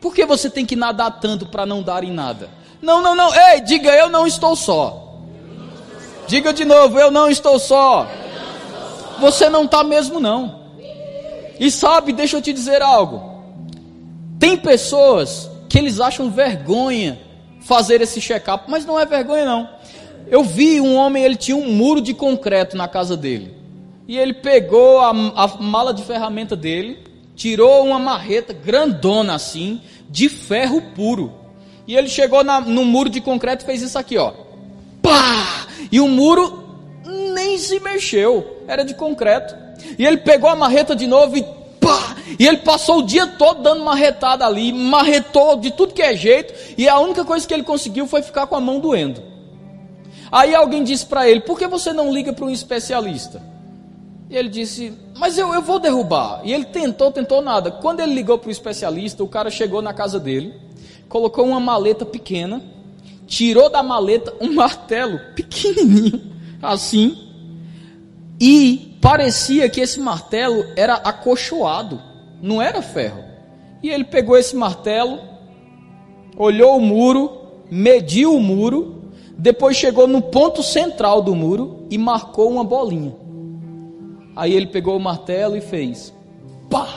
Por que você tem que nadar tanto para não dar em nada? Não, não, não. Ei, diga eu não estou só. Diga de novo, eu não estou só. Você não está mesmo não. E sabe, deixa eu te dizer algo. Tem pessoas que eles acham vergonha fazer esse check-up, mas não é vergonha não. Eu vi um homem, ele tinha um muro de concreto na casa dele. E ele pegou a, a mala de ferramenta dele, tirou uma marreta grandona assim, de ferro puro. E ele chegou na, no muro de concreto e fez isso aqui, ó. Pá! E o muro nem se mexeu, era de concreto. E ele pegou a marreta de novo e! E ele passou o dia todo dando marretada ali, marretou de tudo que é jeito, e a única coisa que ele conseguiu foi ficar com a mão doendo. Aí alguém disse para ele: Por que você não liga para um especialista? E ele disse: Mas eu, eu vou derrubar. E ele tentou, tentou nada. Quando ele ligou para o especialista, o cara chegou na casa dele, colocou uma maleta pequena, tirou da maleta um martelo pequenininho, assim, e parecia que esse martelo era acolchoado, não era ferro. E ele pegou esse martelo, olhou o muro, mediu o muro, depois chegou no ponto central do muro e marcou uma bolinha. Aí ele pegou o martelo e fez pá!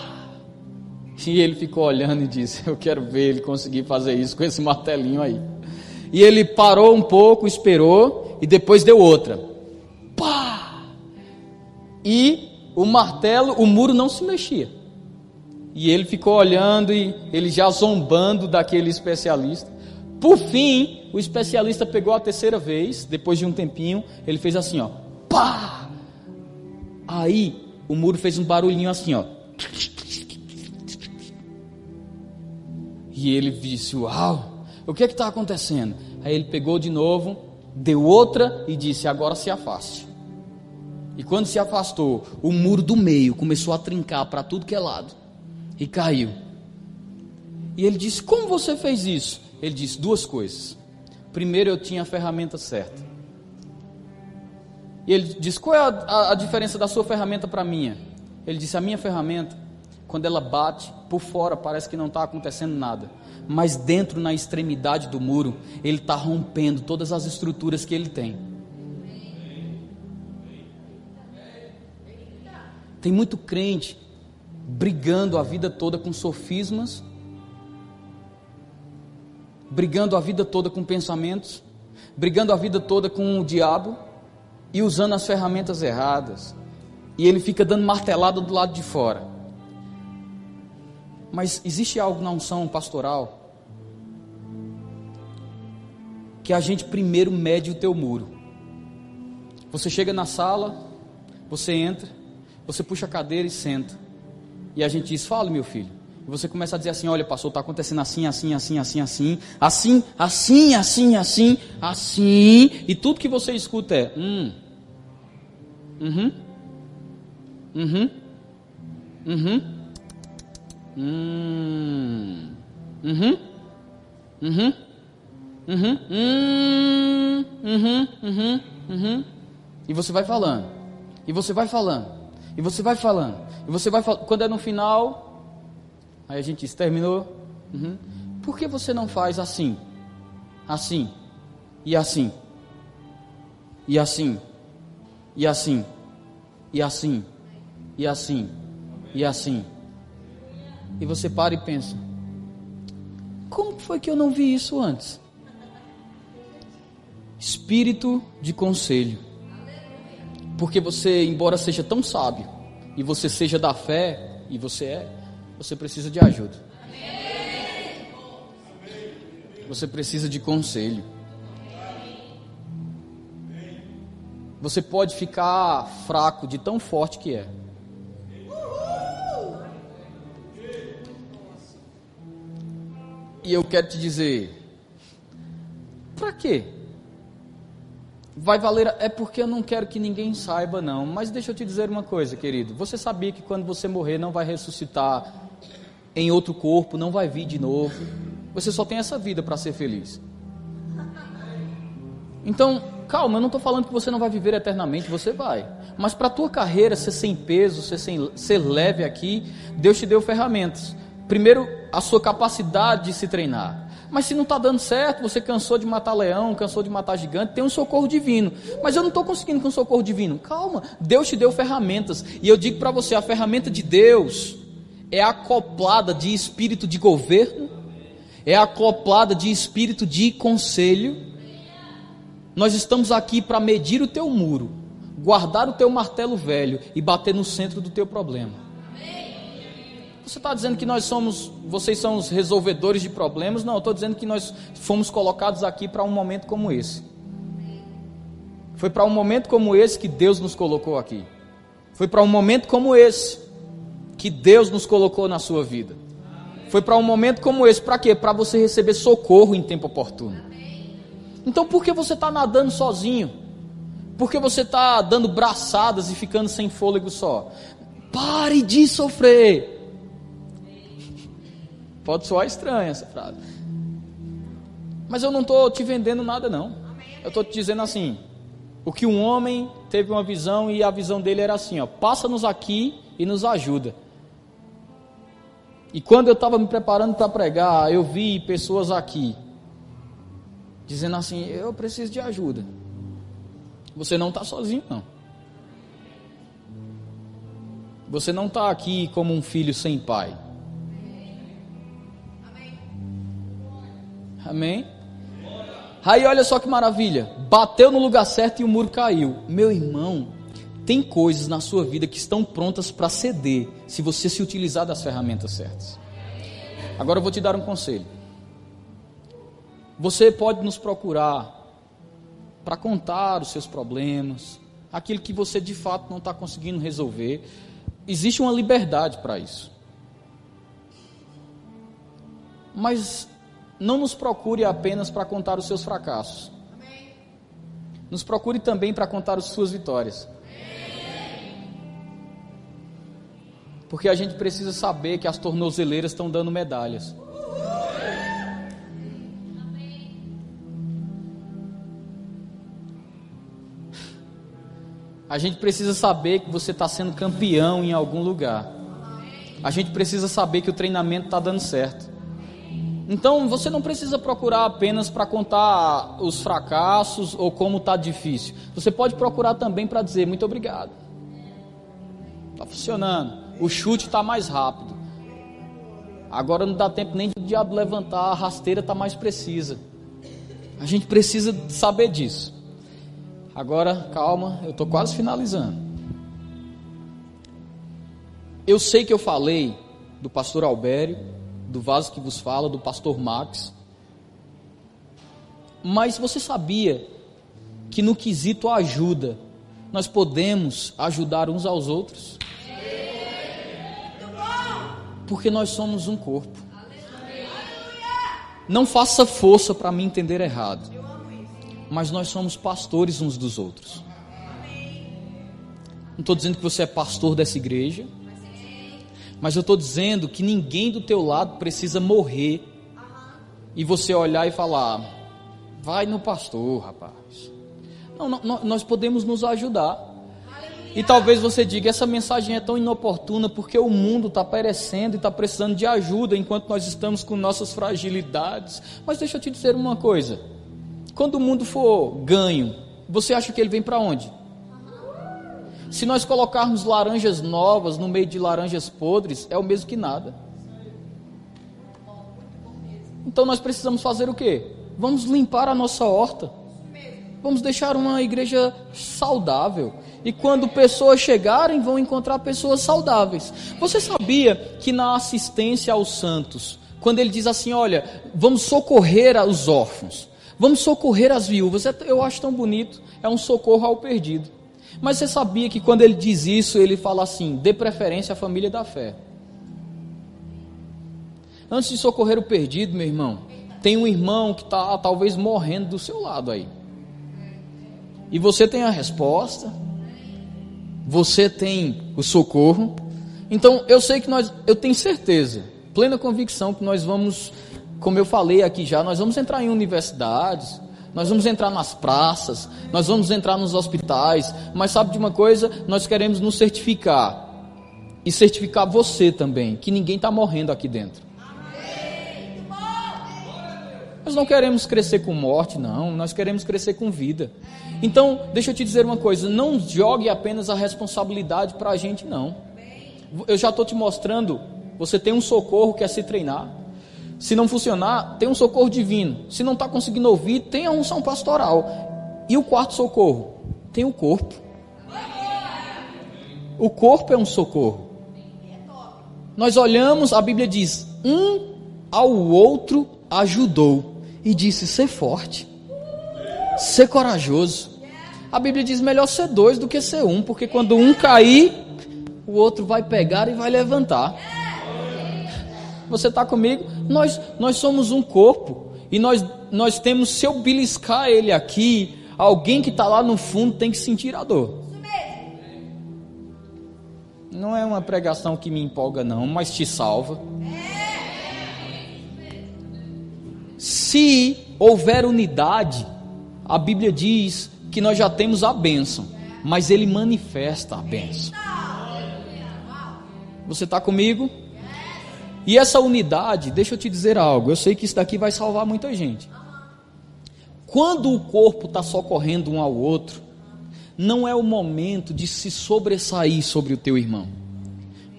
E ele ficou olhando e disse: Eu quero ver ele conseguir fazer isso com esse martelinho aí. E ele parou um pouco, esperou e depois deu outra e o martelo, o muro não se mexia. E ele ficou olhando e ele já zombando daquele especialista. Por fim, o especialista pegou a terceira vez, depois de um tempinho, ele fez assim, ó, pá! Aí o muro fez um barulhinho assim, ó. E ele disse: Uau, o que é que está acontecendo? Aí ele pegou de novo, deu outra e disse: Agora se afaste. E quando se afastou, o muro do meio começou a trincar para tudo que é lado e caiu. E ele disse: Como você fez isso? Ele disse duas coisas. Primeiro, eu tinha a ferramenta certa. E ele disse: Qual é a, a, a diferença da sua ferramenta para a minha? Ele disse: A minha ferramenta, quando ela bate por fora, parece que não está acontecendo nada. Mas dentro, na extremidade do muro, ele está rompendo todas as estruturas que ele tem. Tem muito crente brigando a vida toda com sofismas, brigando a vida toda com pensamentos, brigando a vida toda com o diabo e usando as ferramentas erradas. E ele fica dando martelada do lado de fora. Mas existe algo na unção pastoral que a gente primeiro mede o teu muro. Você chega na sala, você entra, você puxa a cadeira e senta. E a gente diz: Fala, meu filho. E você começa a dizer assim: Olha, pastor, está acontecendo assim, assim, assim, assim, assim, assim, assim, assim, assim, assim. E tudo que você escuta é: Hum. Uhum. Uhum. Uhum. Hum. Uhum. Uhum. Uhum. Hum. Uhum. Uhum. Uhum. E você vai falando. E você vai falando. E você vai falando. E você vai falando. Quando é no final, aí a gente diz, terminou. Uhum. Por que você não faz assim? Assim. E assim. E assim. E assim. E assim. E assim. E assim. E você para e pensa: Como foi que eu não vi isso antes? espírito de conselho. Porque você, embora seja tão sábio, e você seja da fé, e você é, você precisa de ajuda. Você precisa de conselho. Você pode ficar fraco de tão forte que é. E eu quero te dizer, para quê? Vai valer, é porque eu não quero que ninguém saiba não, mas deixa eu te dizer uma coisa, querido. Você sabia que quando você morrer não vai ressuscitar em outro corpo, não vai vir de novo. Você só tem essa vida para ser feliz. Então, calma, eu não estou falando que você não vai viver eternamente, você vai. Mas para a tua carreira ser sem peso, ser, sem, ser leve aqui, Deus te deu ferramentas. Primeiro, a sua capacidade de se treinar. Mas se não está dando certo, você cansou de matar leão, cansou de matar gigante, tem um socorro divino. Mas eu não estou conseguindo com um socorro divino. Calma, Deus te deu ferramentas. E eu digo para você: a ferramenta de Deus é acoplada de espírito de governo, é acoplada de espírito de conselho. Nós estamos aqui para medir o teu muro, guardar o teu martelo velho e bater no centro do teu problema. Você está dizendo que nós somos, vocês são os resolvedores de problemas? Não, eu estou dizendo que nós fomos colocados aqui para um momento como esse. Foi para um momento como esse que Deus nos colocou aqui. Foi para um momento como esse que Deus nos colocou na sua vida. Foi para um momento como esse, para quê? Para você receber socorro em tempo oportuno. Então por que você está nadando sozinho? Por que você está dando braçadas e ficando sem fôlego só? Pare de sofrer. Pode soar estranha essa frase. Mas eu não estou te vendendo nada, não. Eu estou te dizendo assim: o que um homem teve uma visão e a visão dele era assim: ó, passa-nos aqui e nos ajuda. E quando eu estava me preparando para pregar, eu vi pessoas aqui dizendo assim: eu preciso de ajuda. Você não está sozinho, não. Você não está aqui como um filho sem pai. Amém? Aí olha só que maravilha. Bateu no lugar certo e o muro caiu. Meu irmão, tem coisas na sua vida que estão prontas para ceder se você se utilizar das ferramentas certas. Agora eu vou te dar um conselho. Você pode nos procurar para contar os seus problemas, aquilo que você de fato não está conseguindo resolver. Existe uma liberdade para isso. Mas não nos procure apenas para contar os seus fracassos. Nos procure também para contar as suas vitórias. Porque a gente precisa saber que as tornozeleiras estão dando medalhas. A gente precisa saber que você está sendo campeão em algum lugar. A gente precisa saber que o treinamento está dando certo. Então você não precisa procurar apenas para contar os fracassos ou como está difícil. Você pode procurar também para dizer muito obrigado. Está funcionando. O chute está mais rápido. Agora não dá tempo nem do diabo levantar, a rasteira está mais precisa. A gente precisa saber disso. Agora, calma, eu estou quase finalizando. Eu sei que eu falei do pastor Albério, do vaso que vos fala, do pastor Max. Mas você sabia que no quesito ajuda, nós podemos ajudar uns aos outros? Porque nós somos um corpo. Não faça força para me entender errado. Mas nós somos pastores uns dos outros. Não estou dizendo que você é pastor dessa igreja. Mas eu estou dizendo que ninguém do teu lado precisa morrer e você olhar e falar: vai no pastor, rapaz. Não, não, nós podemos nos ajudar. E talvez você diga: essa mensagem é tão inoportuna porque o mundo está perecendo e está precisando de ajuda enquanto nós estamos com nossas fragilidades. Mas deixa eu te dizer uma coisa: quando o mundo for ganho, você acha que ele vem para onde? Se nós colocarmos laranjas novas no meio de laranjas podres, é o mesmo que nada. Então nós precisamos fazer o quê? Vamos limpar a nossa horta. Vamos deixar uma igreja saudável. E quando pessoas chegarem, vão encontrar pessoas saudáveis. Você sabia que na assistência aos santos, quando ele diz assim: olha, vamos socorrer os órfãos, vamos socorrer as viúvas, é eu acho tão bonito, é um socorro ao perdido. Mas você sabia que quando ele diz isso, ele fala assim: dê preferência à família da fé. Antes de socorrer o perdido, meu irmão, tem um irmão que está talvez morrendo do seu lado aí. E você tem a resposta, você tem o socorro. Então eu sei que nós, eu tenho certeza, plena convicção que nós vamos, como eu falei aqui já, nós vamos entrar em universidades, nós vamos entrar nas praças, nós vamos entrar nos hospitais, mas sabe de uma coisa? Nós queremos nos certificar e certificar você também, que ninguém está morrendo aqui dentro. Nós não queremos crescer com morte, não, nós queremos crescer com vida. Então, deixa eu te dizer uma coisa: não jogue apenas a responsabilidade para a gente, não. Eu já estou te mostrando, você tem um socorro que é se treinar. Se não funcionar, tem um socorro divino. Se não está conseguindo ouvir, tem a unção pastoral. E o quarto socorro? Tem o corpo. O corpo é um socorro. Nós olhamos, a Bíblia diz: um ao outro ajudou e disse: ser forte, ser corajoso. A Bíblia diz: melhor ser dois do que ser um, porque quando um cair, o outro vai pegar e vai levantar. Você está comigo? Nós, nós somos um corpo e nós, nós temos, se eu beliscar ele aqui, alguém que está lá no fundo tem que sentir a dor. Não é uma pregação que me empolga, não, mas te salva. Se houver unidade, a Bíblia diz que nós já temos a bênção, mas ele manifesta a bênção. Você está comigo? E essa unidade, deixa eu te dizer algo, eu sei que isso daqui vai salvar muita gente. Quando o corpo está socorrendo um ao outro, não é o momento de se sobressair sobre o teu irmão.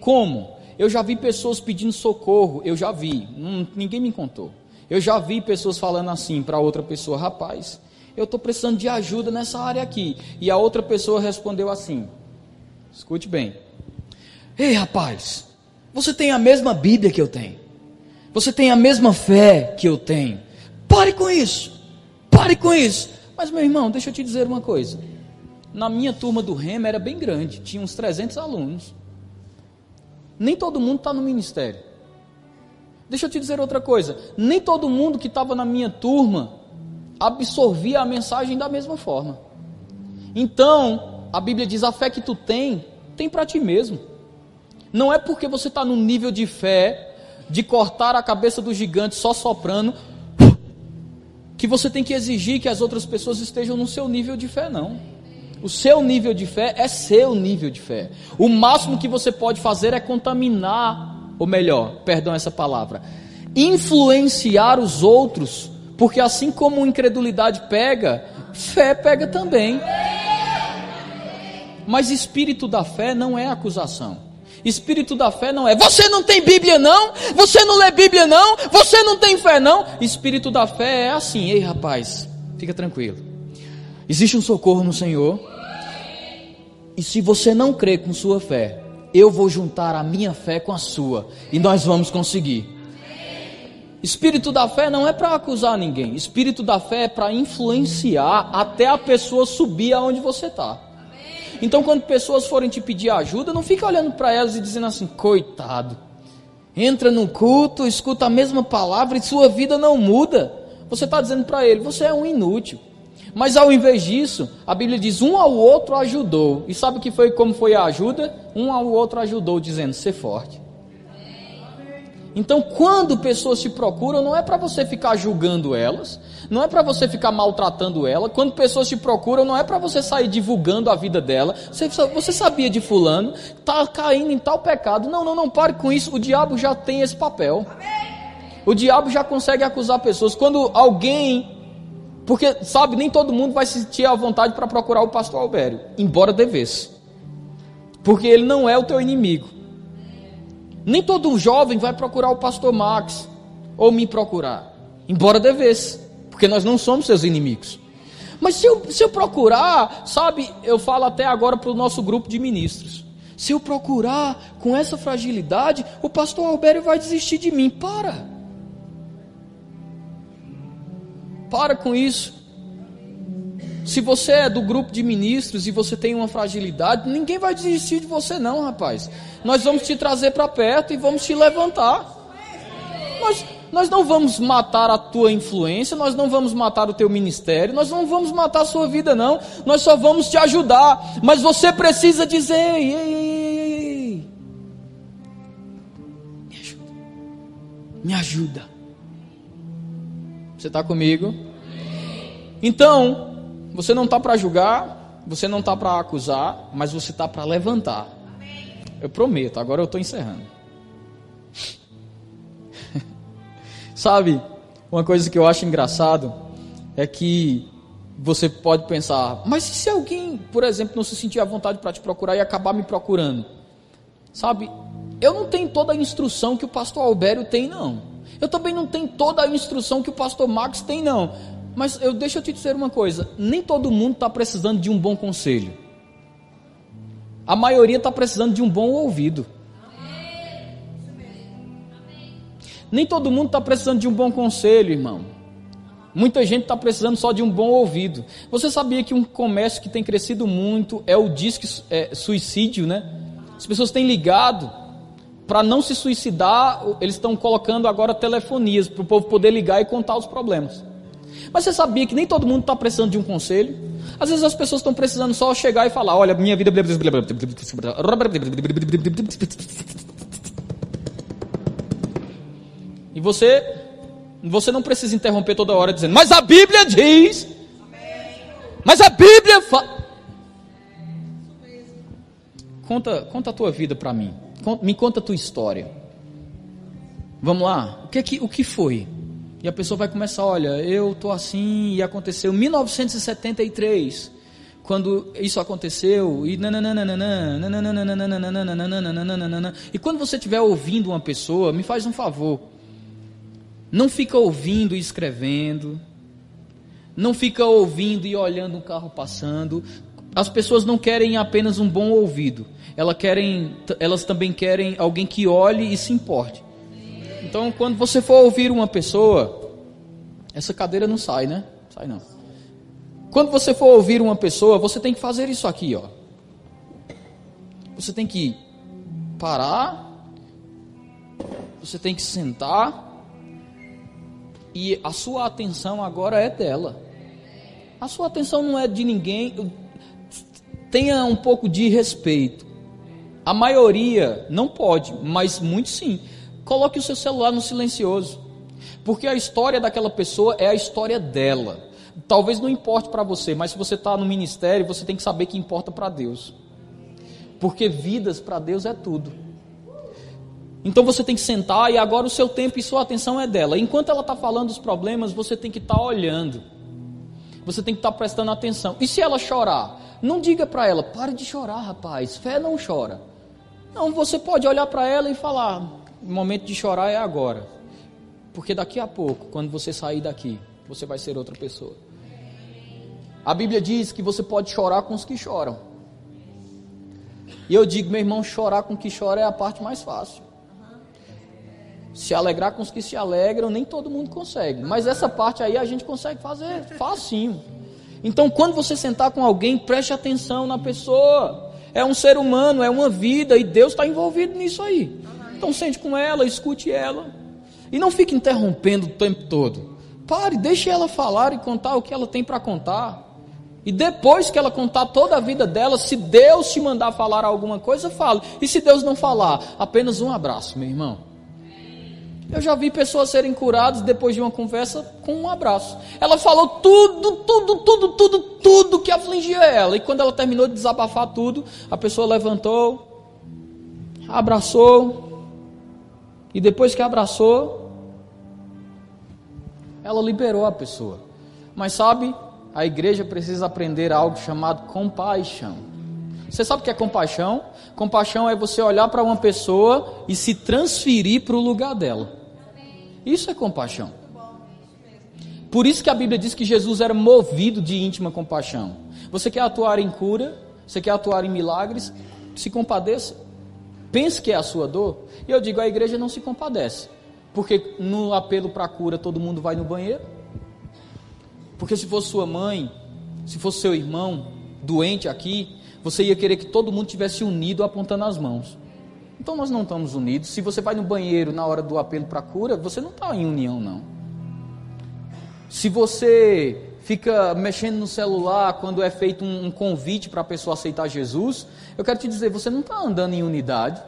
Como? Eu já vi pessoas pedindo socorro, eu já vi, ninguém me contou. Eu já vi pessoas falando assim para outra pessoa: rapaz, eu estou precisando de ajuda nessa área aqui. E a outra pessoa respondeu assim: escute bem. Ei, rapaz, você tem a mesma Bíblia que eu tenho. Você tem a mesma fé que eu tenho. Pare com isso. Pare com isso. Mas, meu irmão, deixa eu te dizer uma coisa. Na minha turma do Rema era bem grande, tinha uns 300 alunos. Nem todo mundo está no ministério. Deixa eu te dizer outra coisa: nem todo mundo que estava na minha turma absorvia a mensagem da mesma forma. Então, a Bíblia diz: a fé que tu tem, tem para ti mesmo. Não é porque você está num nível de fé de cortar a cabeça do gigante só soprando que você tem que exigir que as outras pessoas estejam no seu nível de fé, não. O seu nível de fé é seu nível de fé. O máximo que você pode fazer é contaminar ou melhor, perdão essa palavra, influenciar os outros, porque assim como incredulidade pega, fé pega também. Mas espírito da fé não é acusação. Espírito da fé não é você não tem Bíblia não, você não lê Bíblia não, você não tem fé não. Espírito da fé é assim, ei rapaz, fica tranquilo. Existe um socorro no Senhor. E se você não crê com sua fé, eu vou juntar a minha fé com a sua e nós vamos conseguir. Espírito da fé não é para acusar ninguém, espírito da fé é para influenciar até a pessoa subir aonde você está. Então, quando pessoas forem te pedir ajuda, não fica olhando para elas e dizendo assim: coitado, entra no culto, escuta a mesma palavra e sua vida não muda. Você está dizendo para ele: você é um inútil. Mas ao invés disso, a Bíblia diz: um ao outro ajudou. E sabe que foi como foi a ajuda? Um ao outro ajudou, dizendo: ser forte. Então, quando pessoas te procuram, não é para você ficar julgando elas, não é para você ficar maltratando ela. Quando pessoas te procuram, não é para você sair divulgando a vida dela. Você, você sabia de fulano, está caindo em tal pecado. Não, não, não pare com isso. O diabo já tem esse papel. O diabo já consegue acusar pessoas. Quando alguém porque, sabe, nem todo mundo vai sentir a vontade para procurar o pastor Albério, embora devesse. Porque ele não é o teu inimigo. Nem todo jovem vai procurar o pastor Max ou me procurar, embora devesse, porque nós não somos seus inimigos. Mas se eu, se eu procurar, sabe, eu falo até agora para o nosso grupo de ministros. Se eu procurar com essa fragilidade, o pastor Albério vai desistir de mim. Para. Para com isso. Se você é do grupo de ministros e você tem uma fragilidade, ninguém vai desistir de você, não, rapaz. Nós vamos te trazer para perto e vamos te levantar. Nós, nós não vamos matar a tua influência, nós não vamos matar o teu ministério, nós não vamos matar a sua vida, não. Nós só vamos te ajudar. Mas você precisa dizer: ei, ei, ei, ei. Me ajuda. Me ajuda. Você está comigo? Então, você não está para julgar, você não está para acusar, mas você está para levantar. Eu prometo, agora eu estou encerrando. Sabe, uma coisa que eu acho engraçado é que você pode pensar, mas se alguém, por exemplo, não se sentir à vontade para te procurar e acabar me procurando? Sabe, eu não tenho toda a instrução que o pastor Albério tem, não. Eu também não tenho toda a instrução que o pastor Max tem, não. Mas eu deixa eu te dizer uma coisa: nem todo mundo está precisando de um bom conselho. A maioria está precisando de um bom ouvido. Nem todo mundo está precisando de um bom conselho, irmão. Muita gente está precisando só de um bom ouvido. Você sabia que um comércio que tem crescido muito é o disque é, suicídio, né? As pessoas têm ligado para não se suicidar, eles estão colocando agora telefonias para o povo poder ligar e contar os problemas. Mas você sabia que nem todo mundo está precisando de um conselho? Às vezes as pessoas estão precisando só chegar e falar: olha, minha vida. E você, você não precisa interromper toda hora dizendo, mas a Bíblia diz. Mas a Bíblia fala. Conta, conta a tua vida para mim. Me conta a tua história. Vamos lá. O que, é que, o que foi? E a pessoa vai começar, olha, eu tô assim e aconteceu em 1973, quando isso aconteceu e e quando você estiver ouvindo uma pessoa, me faz um favor, não fica ouvindo e escrevendo. Não fica ouvindo e olhando um carro passando. As pessoas não querem apenas um bom ouvido. Elas, querem, elas também querem alguém que olhe e se importe. Então, quando você for ouvir uma pessoa, essa cadeira não sai, né? Sai não. Quando você for ouvir uma pessoa, você tem que fazer isso aqui, ó. Você tem que parar. Você tem que sentar e a sua atenção agora é dela. A sua atenção não é de ninguém. Tenha um pouco de respeito. A maioria não pode, mas muito sim. Coloque o seu celular no silencioso. Porque a história daquela pessoa é a história dela. Talvez não importe para você, mas se você está no ministério, você tem que saber que importa para Deus. Porque vidas para Deus é tudo. Então você tem que sentar e agora o seu tempo e sua atenção é dela. Enquanto ela está falando os problemas, você tem que estar tá olhando. Você tem que estar tá prestando atenção. E se ela chorar, não diga para ela, pare de chorar, rapaz. Fé não chora. Não, você pode olhar para ela e falar, o momento de chorar é agora. Porque daqui a pouco, quando você sair daqui, você vai ser outra pessoa. A Bíblia diz que você pode chorar com os que choram. E eu digo, meu irmão, chorar com o que chora é a parte mais fácil. Se alegrar com os que se alegram, nem todo mundo consegue. Mas essa parte aí a gente consegue fazer facinho. Então, quando você sentar com alguém, preste atenção na pessoa. É um ser humano, é uma vida e Deus está envolvido nisso aí. Então, sente com ela, escute ela. E não fique interrompendo o tempo todo. Pare, deixe ela falar e contar o que ela tem para contar. E depois que ela contar toda a vida dela, se Deus te mandar falar alguma coisa, fale. E se Deus não falar, apenas um abraço, meu irmão. Eu já vi pessoas serem curadas depois de uma conversa com um abraço. Ela falou tudo, tudo, tudo, tudo, tudo que afligia ela. E quando ela terminou de desabafar tudo, a pessoa levantou, abraçou. E depois que abraçou, ela liberou a pessoa. Mas sabe, a igreja precisa aprender algo chamado compaixão. Você sabe o que é compaixão? Compaixão é você olhar para uma pessoa e se transferir para o lugar dela. Isso é compaixão. Por isso que a Bíblia diz que Jesus era movido de íntima compaixão. Você quer atuar em cura? Você quer atuar em milagres? Se compadeça. Pense que é a sua dor. E eu digo, a igreja não se compadece. Porque no apelo para cura todo mundo vai no banheiro. Porque se fosse sua mãe, se fosse seu irmão doente aqui, você ia querer que todo mundo tivesse unido apontando as mãos. Então nós não estamos unidos. Se você vai no banheiro na hora do apelo para cura, você não está em união, não. Se você fica mexendo no celular quando é feito um, um convite para a pessoa aceitar Jesus, eu quero te dizer, você não está andando em unidade.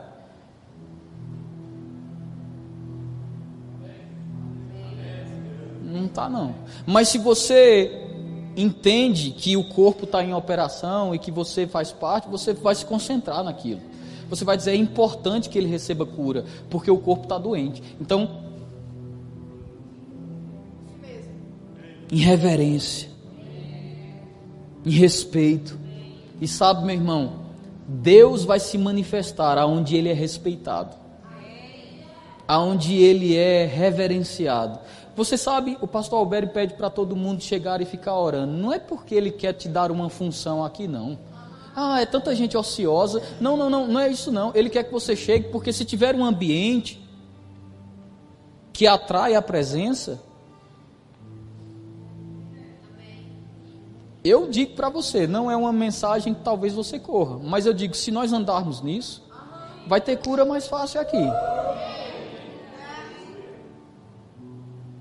Não está não. Mas se você entende que o corpo está em operação e que você faz parte, você vai se concentrar naquilo. Você vai dizer é importante que ele receba cura, porque o corpo está doente. Então, em reverência, em respeito. E sabe, meu irmão, Deus vai se manifestar aonde ele é respeitado, aonde ele é reverenciado. Você sabe, o pastor Alberto pede para todo mundo chegar e ficar orando. Não é porque ele quer te dar uma função aqui, não. Ah, é tanta gente ociosa. Não, não, não, não é isso não. Ele quer que você chegue porque se tiver um ambiente que atrai a presença, eu digo para você, não é uma mensagem que talvez você corra, mas eu digo, se nós andarmos nisso, vai ter cura mais fácil aqui.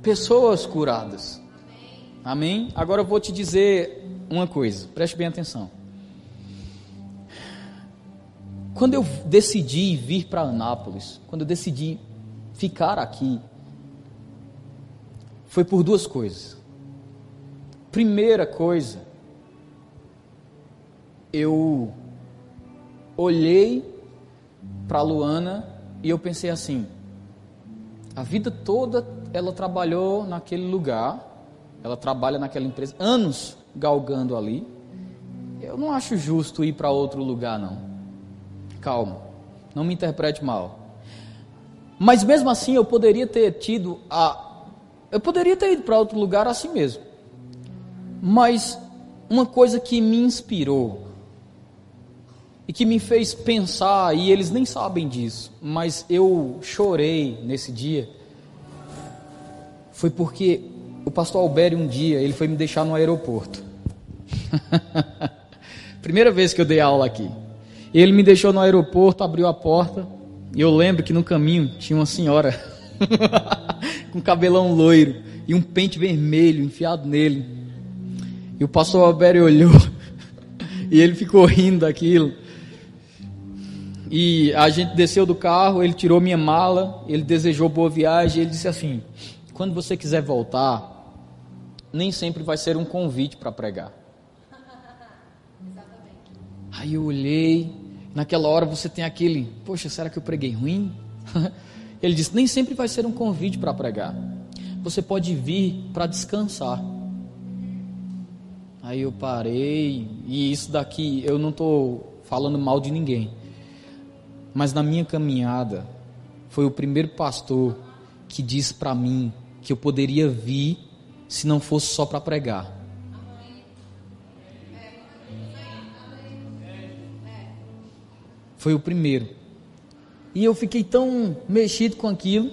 pessoas curadas. Amém? Agora eu vou te dizer uma coisa, preste bem atenção. Quando eu decidi vir para Anápolis, quando eu decidi ficar aqui, foi por duas coisas. Primeira coisa, eu olhei para Luana e eu pensei assim: a vida toda ela trabalhou naquele lugar, ela trabalha naquela empresa, anos galgando ali. Eu não acho justo ir para outro lugar, não. Calma, não me interprete mal. Mas mesmo assim eu poderia ter tido a. Eu poderia ter ido para outro lugar assim mesmo. Mas uma coisa que me inspirou e que me fez pensar, e eles nem sabem disso, mas eu chorei nesse dia, foi porque o pastor Albério um dia, ele foi me deixar no aeroporto. Primeira vez que eu dei aula aqui. Ele me deixou no aeroporto, abriu a porta, e eu lembro que no caminho tinha uma senhora com cabelão loiro e um pente vermelho enfiado nele. E o pastor Albério olhou e ele ficou rindo daquilo. E a gente desceu do carro, ele tirou minha mala, ele desejou boa viagem, ele disse assim: quando você quiser voltar, nem sempre vai ser um convite para pregar. Aí eu olhei, naquela hora você tem aquele, poxa, será que eu preguei ruim? Ele disse: nem sempre vai ser um convite para pregar. Você pode vir para descansar. Aí eu parei, e isso daqui eu não estou falando mal de ninguém. Mas na minha caminhada, foi o primeiro pastor que disse para mim que eu poderia vir se não fosse só para pregar. Foi o primeiro. E eu fiquei tão mexido com aquilo.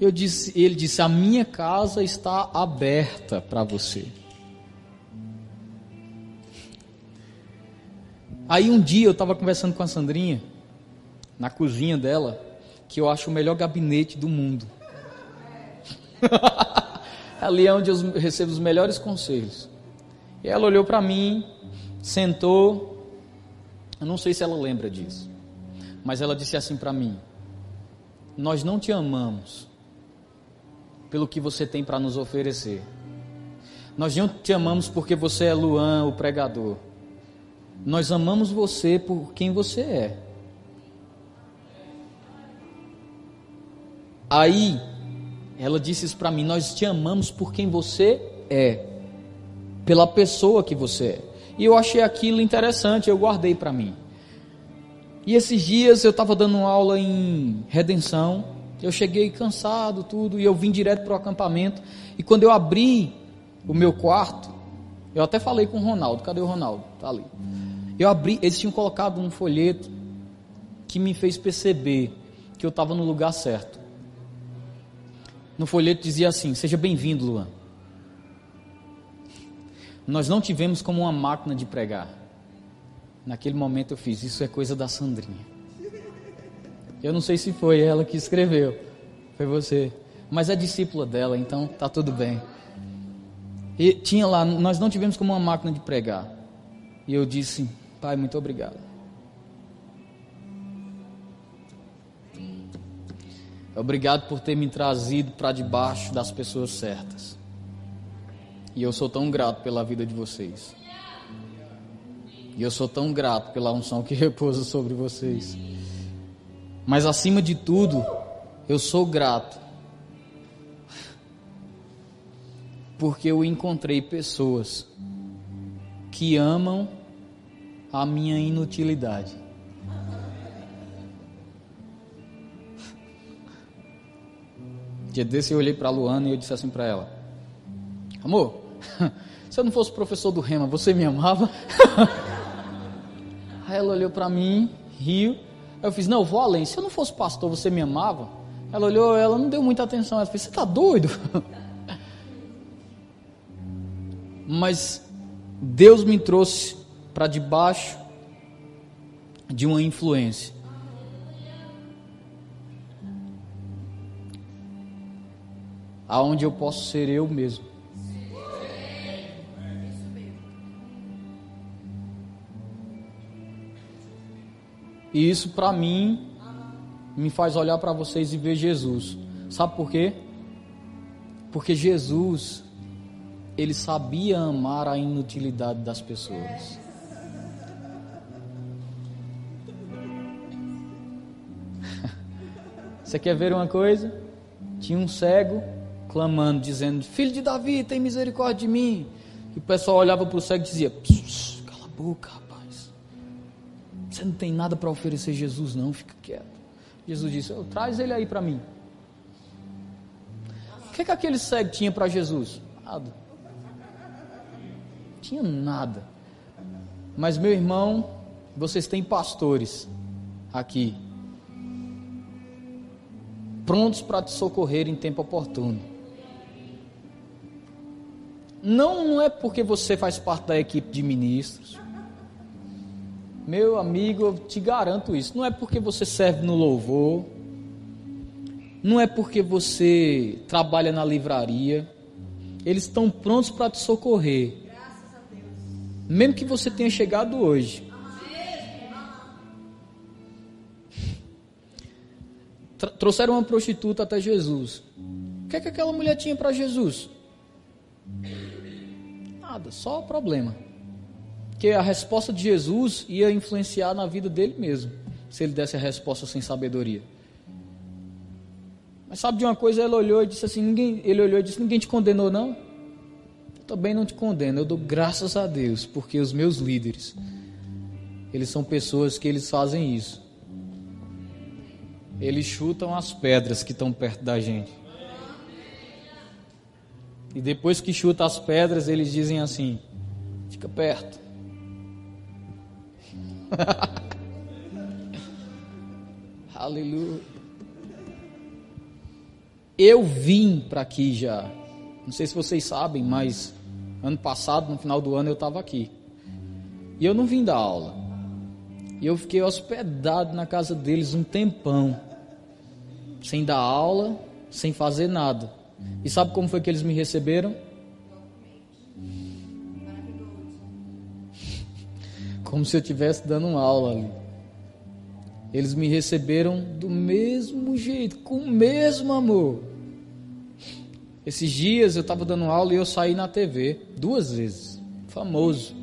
Eu disse, ele disse: "A minha casa está aberta para você". Aí um dia eu estava conversando com a Sandrinha na cozinha dela, que eu acho o melhor gabinete do mundo. Ali é onde eu recebo os melhores conselhos. E ela olhou para mim, sentou. Eu não sei se ela lembra disso, mas ela disse assim para mim: Nós não te amamos pelo que você tem para nos oferecer. Nós não te amamos porque você é Luan, o pregador. Nós amamos você por quem você é. Aí, ela disse isso para mim: Nós te amamos por quem você é, pela pessoa que você é. E eu achei aquilo interessante, eu guardei para mim. E esses dias eu estava dando aula em redenção, eu cheguei cansado, tudo, e eu vim direto para o acampamento. E quando eu abri o meu quarto, eu até falei com o Ronaldo, cadê o Ronaldo? Tá ali. Eu abri, eles tinham colocado um folheto que me fez perceber que eu estava no lugar certo. No folheto dizia assim: Seja bem-vindo, Luan. Nós não tivemos como uma máquina de pregar. Naquele momento eu fiz: Isso é coisa da Sandrinha. Eu não sei se foi ela que escreveu, foi você, mas é discípula dela, então tá tudo bem. E tinha lá, nós não tivemos como uma máquina de pregar. E eu disse: Pai, muito obrigado. Obrigado por ter me trazido para debaixo das pessoas certas. E eu sou tão grato pela vida de vocês. E eu sou tão grato pela unção que repousa sobre vocês. Mas acima de tudo, eu sou grato. Porque eu encontrei pessoas que amam a minha inutilidade. Dia desse eu olhei para Luana e eu disse assim para ela: Amor, se eu não fosse professor do Rema, você me amava? Aí ela olhou para mim, riu. Eu fiz: Não, eu vou além. Se eu não fosse pastor, você me amava? Ela olhou, ela não deu muita atenção. Ela fez: Você está doido? Mas Deus me trouxe para debaixo de uma influência. aonde eu posso ser eu mesmo. E isso para mim me faz olhar para vocês e ver Jesus. Sabe por quê? Porque Jesus ele sabia amar a inutilidade das pessoas. Você quer ver uma coisa? Tinha um cego clamando, dizendo: Filho de Davi, tem misericórdia de mim. E o pessoal olhava para o cego e dizia: Cala a boca. Você não tem nada para oferecer Jesus, não, fica quieto. Jesus disse: Traz ele aí para mim. O que, que aquele cego tinha para Jesus? Nada. Tinha nada. Mas, meu irmão, vocês têm pastores aqui, prontos para te socorrer em tempo oportuno. Não, não é porque você faz parte da equipe de ministros. Meu amigo, eu te garanto isso. Não é porque você serve no louvor. Não é porque você trabalha na livraria. Eles estão prontos para te socorrer. Mesmo que você tenha chegado hoje. Trouxeram uma prostituta até Jesus. O que, é que aquela mulher tinha para Jesus? Nada, só problema. Que a resposta de Jesus ia influenciar na vida dele mesmo, se ele desse a resposta sem sabedoria. Mas sabe de uma coisa? Ele olhou e disse assim: ninguém, ele olhou e disse: Ninguém te condenou, não? Eu também não te condeno. Eu dou graças a Deus, porque os meus líderes, eles são pessoas que eles fazem isso. Eles chutam as pedras que estão perto da gente. E depois que chuta as pedras, eles dizem assim: fica perto. Aleluia. Eu vim para aqui já. Não sei se vocês sabem, mas ano passado, no final do ano, eu estava aqui. E eu não vim dar aula. E eu fiquei hospedado na casa deles um tempão. Sem dar aula, sem fazer nada. E sabe como foi que eles me receberam? Como se eu estivesse dando uma aula ali. Eles me receberam do mesmo jeito, com o mesmo amor. Esses dias eu estava dando aula e eu saí na TV duas vezes, famoso.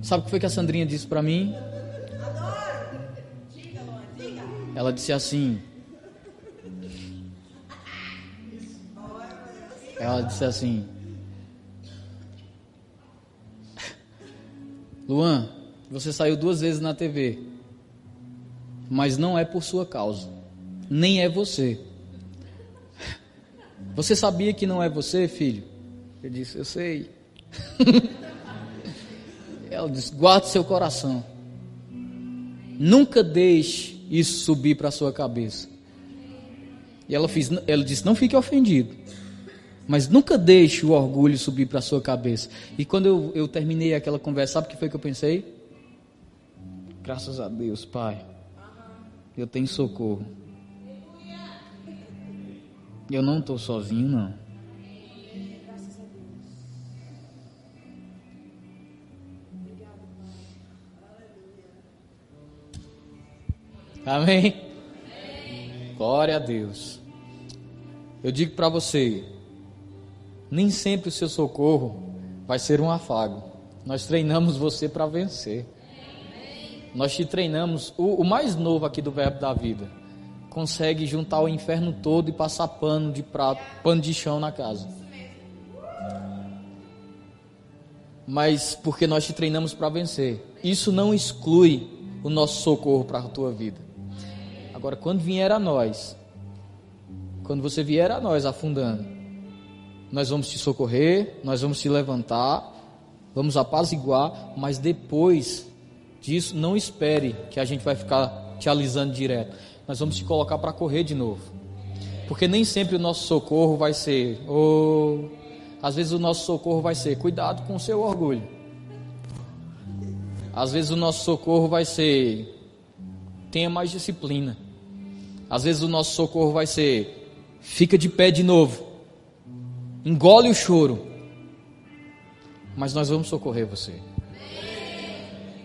Sabe o que foi que a Sandrinha disse para mim? Ela disse assim: Ela disse assim: Luan, você saiu duas vezes na TV, mas não é por sua causa, nem é você. Você sabia que não é você, filho? Eu disse: Eu sei. Ela disse: Guarde seu coração. Nunca deixe isso subir para sua cabeça. E ela, fez, ela disse: Não fique ofendido. Mas nunca deixe o orgulho subir para a sua cabeça. E quando eu, eu terminei aquela conversa, sabe o que foi que eu pensei? Graças a Deus, Pai. Eu tenho socorro. Eu não estou sozinho, não. Amém? Glória a Deus. Eu digo para você, nem sempre o seu socorro vai ser um afago. Nós treinamos você para vencer. Nós te treinamos. O, o, mais novo aqui do Verbo da Vida consegue juntar o inferno todo e passar pano de prato, pano de chão na casa. Mas porque nós te treinamos para vencer. Isso não exclui o nosso socorro para a tua vida. Agora, quando vier a nós, quando você vier a nós afundando, nós vamos te socorrer, nós vamos te levantar, vamos apaziguar, mas depois disso, não espere que a gente vai ficar te alisando direto. Nós vamos te colocar para correr de novo. Porque nem sempre o nosso socorro vai ser, oh, às vezes o nosso socorro vai ser, cuidado com o seu orgulho. Às vezes o nosso socorro vai ser, tenha mais disciplina. Às vezes o nosso socorro vai ser: fica de pé de novo, engole o choro, mas nós vamos socorrer você.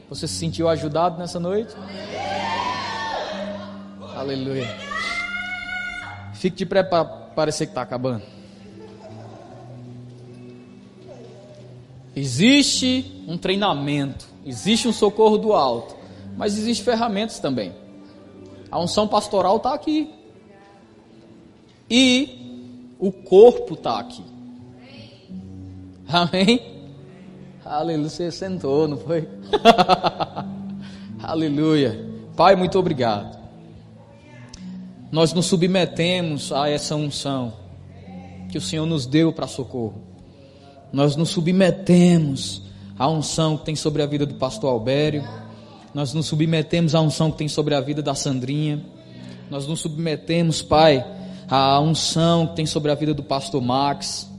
Você se sentiu ajudado nessa noite? Aleluia. Fique de pé para parecer que está acabando. Existe um treinamento, existe um socorro do alto, mas existe ferramentas também. A unção pastoral está aqui. E o corpo está aqui. Amém? Aleluia. Você sentou, não foi? Aleluia. Pai, muito obrigado. Nós nos submetemos a essa unção que o Senhor nos deu para socorro. Nós nos submetemos à unção que tem sobre a vida do pastor Albério nós nos submetemos à unção que tem sobre a vida da Sandrinha. Nós nos submetemos, Pai, à unção que tem sobre a vida do pastor Max.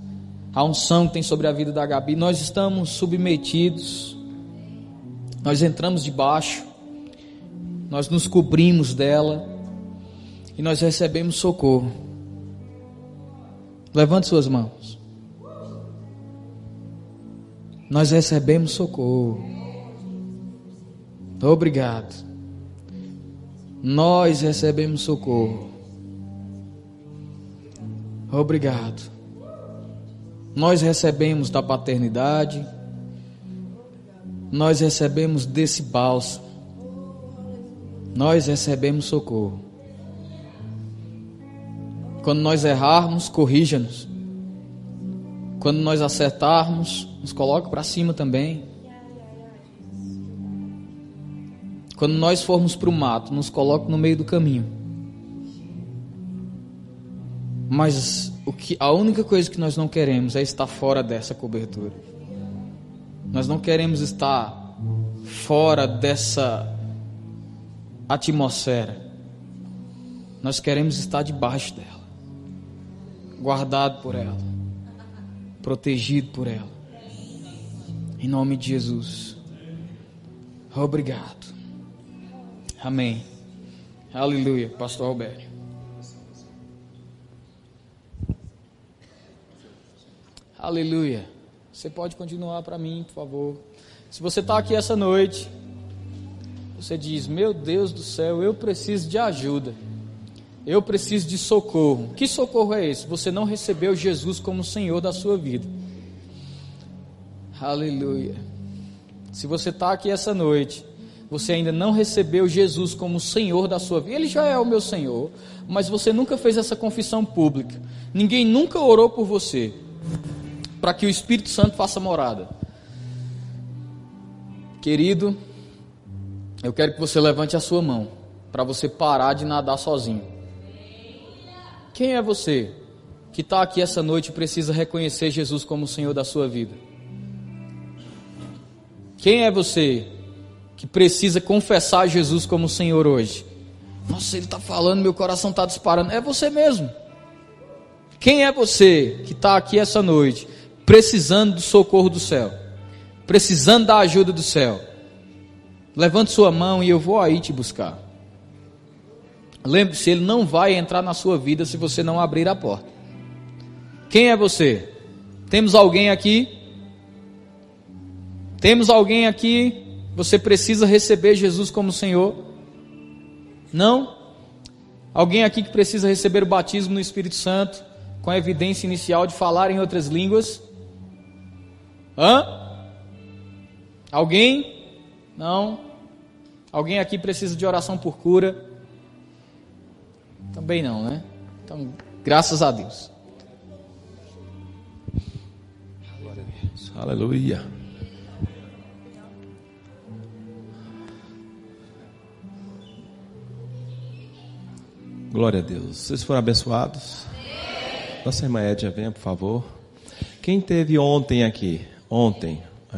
À unção que tem sobre a vida da Gabi. Nós estamos submetidos. Nós entramos debaixo. Nós nos cobrimos dela. E nós recebemos socorro. Levante suas mãos. Nós recebemos socorro. Obrigado. Nós recebemos socorro. Obrigado. Nós recebemos da paternidade. Nós recebemos desse bálsamo. Nós recebemos socorro. Quando nós errarmos, corrija-nos. Quando nós acertarmos, nos coloque para cima também. Quando nós formos para o mato, nos coloque no meio do caminho. Mas o que, a única coisa que nós não queremos é estar fora dessa cobertura. Nós não queremos estar fora dessa atmosfera. Nós queremos estar debaixo dela, guardado por ela, protegido por ela. Em nome de Jesus. Obrigado. Amém. Aleluia, Pastor Alberto. Aleluia. Você pode continuar para mim, por favor. Se você está aqui essa noite, você diz: Meu Deus do céu, eu preciso de ajuda. Eu preciso de socorro. Que socorro é esse? Você não recebeu Jesus como Senhor da sua vida. Aleluia. Se você está aqui essa noite você ainda não recebeu Jesus como Senhor da sua vida, Ele já é o meu Senhor, mas você nunca fez essa confissão pública, ninguém nunca orou por você, para que o Espírito Santo faça morada. Querido, eu quero que você levante a sua mão, para você parar de nadar sozinho. Quem é você que está aqui essa noite e precisa reconhecer Jesus como o Senhor da sua vida? Quem é você que precisa confessar Jesus como o Senhor hoje? Nossa, ele está falando, meu coração está disparando. É você mesmo. Quem é você que está aqui essa noite, precisando do socorro do céu, precisando da ajuda do céu? Levante sua mão e eu vou aí te buscar. Lembre-se, ele não vai entrar na sua vida se você não abrir a porta. Quem é você? Temos alguém aqui? Temos alguém aqui? Você precisa receber Jesus como Senhor? Não? Alguém aqui que precisa receber o batismo no Espírito Santo, com a evidência inicial de falar em outras línguas? Hã? Alguém? Não? Alguém aqui precisa de oração por cura? Também não, né? Então, graças a Deus. Aleluia. Glória a Deus. Vocês foram abençoados? Nossa irmã Edja, venha, por favor. Quem teve ontem aqui? Ontem.